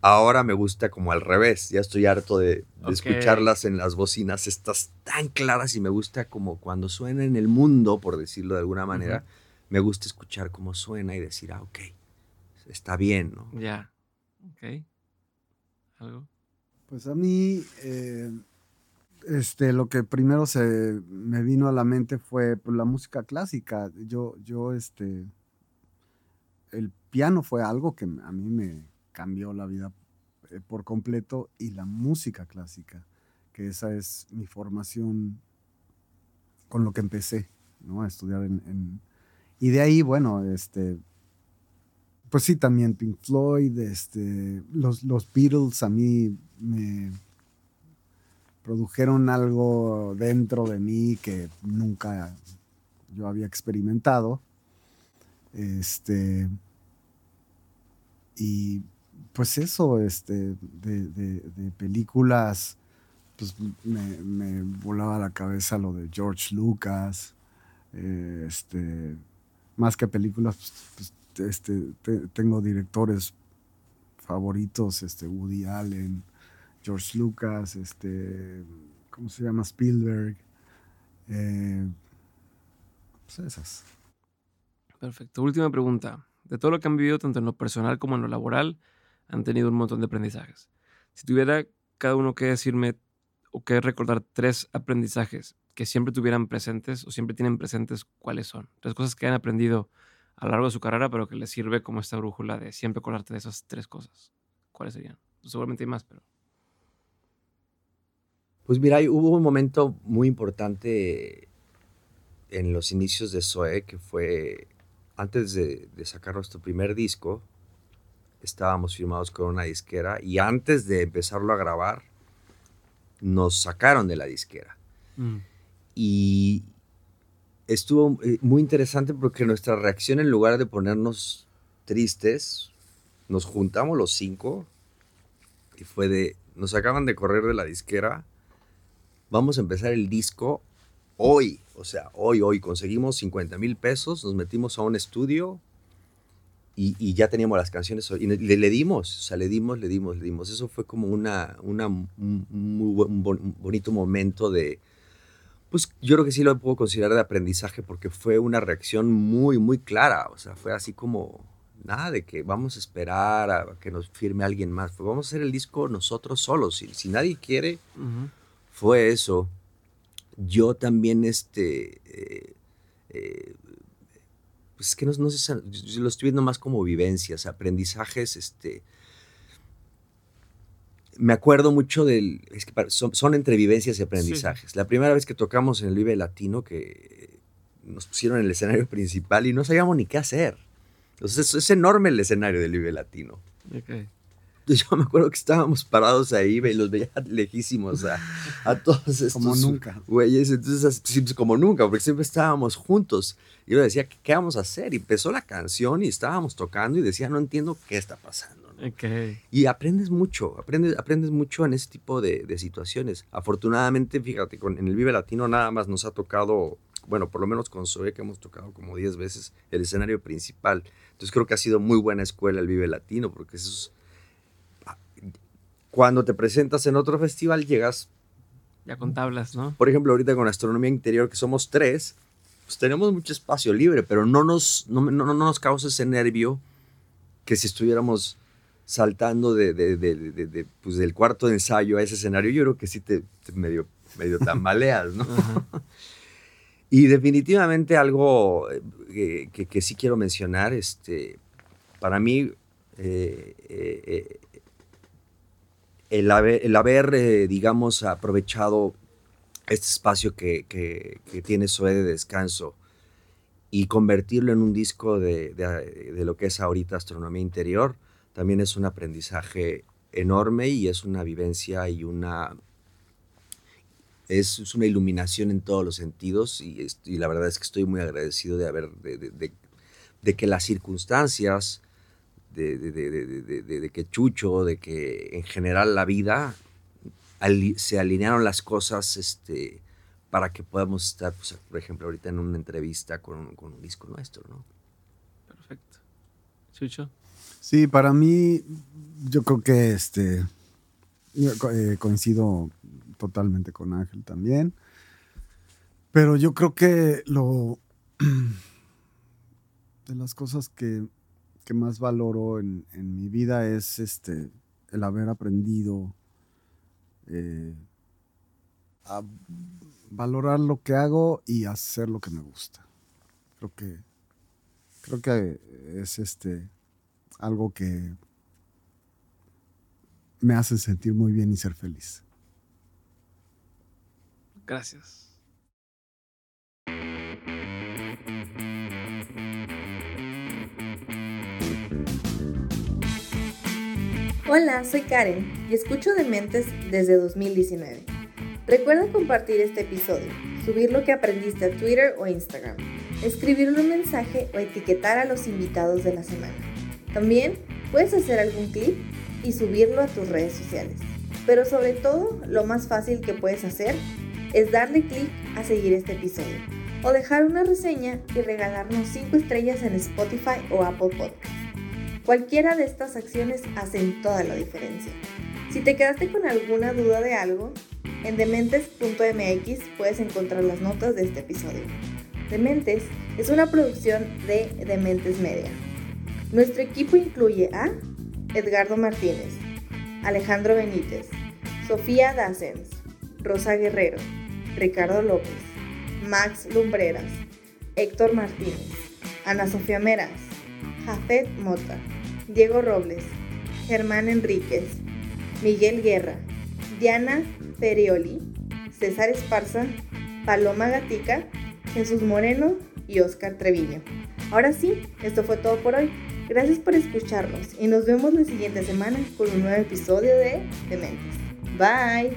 Ahora me gusta como al revés, ya estoy harto de, escucharlas en las bocinas estas tan claras y me gusta como cuando suena en el mundo, por decirlo de alguna manera, me gusta escuchar cómo suena y decir, ah, ok, está bien, ¿no? Ya. Ok. ¿Algo? Pues a mí, eh, este, lo que primero se me vino a la mente fue pues, la música clásica. Yo, yo, este, el piano fue algo que a mí me cambió la vida eh, por completo y la música clásica, que esa es mi formación con lo que empecé, ¿no? A estudiar en y de ahí, bueno, este, pues sí, también Pink Floyd, este, los, los Beatles a mí me produjeron algo dentro de mí que nunca yo había experimentado. Este, y pues eso, este, de, películas, pues me, me, volaba la cabeza lo de George Lucas, este, más que películas, pues, pues, este, tengo directores favoritos, este, Woody Allen, George Lucas, este, ¿cómo se llama? Spielberg. Eh, pues esas. Perfecto. Última pregunta. De todo lo que han vivido, tanto en lo personal como en lo laboral, han tenido un montón de aprendizajes. Si tuviera cada uno que decirme o que recordar tres aprendizajes que siempre tuvieran presentes o siempre tienen presentes cuáles son. Tres cosas que han aprendido a lo largo de su carrera, pero que les sirve como esta brújula de siempre acordarte de esas tres cosas. ¿Cuáles serían? Seguramente hay más, pero... Pues mira, hubo un momento muy importante en los inicios de Zoe, que fue antes de, de, sacar nuestro primer disco, estábamos firmados con una disquera y antes de empezarlo a grabar, nos sacaron de la disquera. Mm. Y estuvo eh, muy interesante porque nuestra reacción en lugar de ponernos tristes, nos juntamos los cinco y fue de, nos acaban de correr de la disquera, vamos a empezar el disco hoy, o sea, hoy, hoy conseguimos 50 mil pesos, nos metimos a un estudio y, ya teníamos las canciones y le, dimos, o sea, le dimos, le dimos, le dimos. Eso fue como una, un, un bonito momento de, pues yo creo que sí lo puedo considerar de aprendizaje porque fue una reacción muy, muy clara. O sea, fue así como nada de que vamos a esperar a que nos firme alguien más. Fue, vamos a hacer el disco nosotros solos. Si, si nadie quiere, fue eso. Yo también, este, eh, eh, pues es que no, no sé, lo estoy viendo más como vivencias, aprendizajes, este, me acuerdo mucho del. Es que son, entre vivencias y aprendizajes. La primera vez que tocamos en el Vive Latino, que nos pusieron en el escenario principal y no sabíamos ni qué hacer. Entonces, es, enorme el escenario del Vive Latino. Okay. Entonces, [laughs] yo me acuerdo que estábamos parados ahí y los veía lejísimos a, a todos [laughs] estos. Como nunca. Güeyes, entonces, pues, como nunca, porque siempre estábamos juntos. Y yo decía, ¿qué, vamos a hacer? Y empezó la canción y estábamos tocando y decía, no entiendo qué está pasando. Y aprendes mucho, aprendes, aprendes mucho en ese tipo de, situaciones. Afortunadamente, fíjate, con, en el Vive Latino nada más nos ha tocado, bueno, por lo menos con Zoe, que hemos tocado como 10 veces el escenario principal. Entonces creo que ha sido muy buena escuela el Vive Latino, porque eso es, ah, cuando te presentas en otro festival llegas... Ya con tablas, ¿no? Por ejemplo, ahorita con Astronomía Interior, que somos tres, pues tenemos mucho espacio libre, pero no nos, no, no, no nos causa ese nervio que si estuviéramos saltando de, de, de, pues del cuarto de ensayo a ese escenario, yo creo que sí te, medio, medio [laughs] tambaleas, ¿no? y definitivamente algo eh, que, que, sí quiero mencionar, este, para mí, eh, eh, el haber, el haber digamos, aprovechado este espacio que, que, que tiene Zoe de descanso y convertirlo en un disco de, de, lo que es ahorita astronomía interior, también es un aprendizaje enorme y es una vivencia y una... Es, una iluminación en todos los sentidos y, la verdad es que estoy muy agradecido de haber, de, de que las circunstancias, de, que Chucho, de que en general la vida se alinearon las cosas este, para que podamos estar, pues, por ejemplo, ahorita en una entrevista con, un disco nuestro, ¿no? Perfecto. Chucho. Sí, para mí, yo creo que este, eh, coincido totalmente con Ángel también, pero yo creo que lo [clears throat] de las cosas que, más valoro en, mi vida es este, el haber aprendido eh, a valorar lo que hago y hacer lo que me gusta. Creo que, creo que es este, algo que me hace sentir muy bien y ser feliz. Gracias. Hola, soy Karen y escucho Dementes desde 2019. Recuerda compartir este episodio, subir lo que aprendiste a Twitter o Instagram, escribirle un mensaje o etiquetar a los invitados de la semana. También puedes hacer algún clip y subirlo a tus redes sociales. Pero sobre todo, lo más fácil que puedes hacer es darle clic a seguir este episodio o dejar una reseña y regalarnos 5 estrellas en Spotify o Apple Podcasts. Cualquiera de estas acciones hacen toda la diferencia. Si te quedaste con alguna duda de algo, en dementes.mx puedes encontrar las notas de este episodio. Dementes es una producción de Dementes Media. Nuestro equipo incluye a Edgardo Martínez, Alejandro Benítez, Sofía Dassens, Rosa Guerrero, Ricardo López, Max Lumbreras, Héctor Martínez, Ana Sofía Meras, Jafet Mota. Diego Robles, Germán Enríquez, Miguel Guerra, Diana Perioli, César Esparza, Paloma Gatica, Jesús Moreno y Oscar Treviño. Ahora sí, esto fue todo por hoy. Gracias por escucharnos y nos vemos la siguiente semana con un nuevo episodio de Dementes. Bye.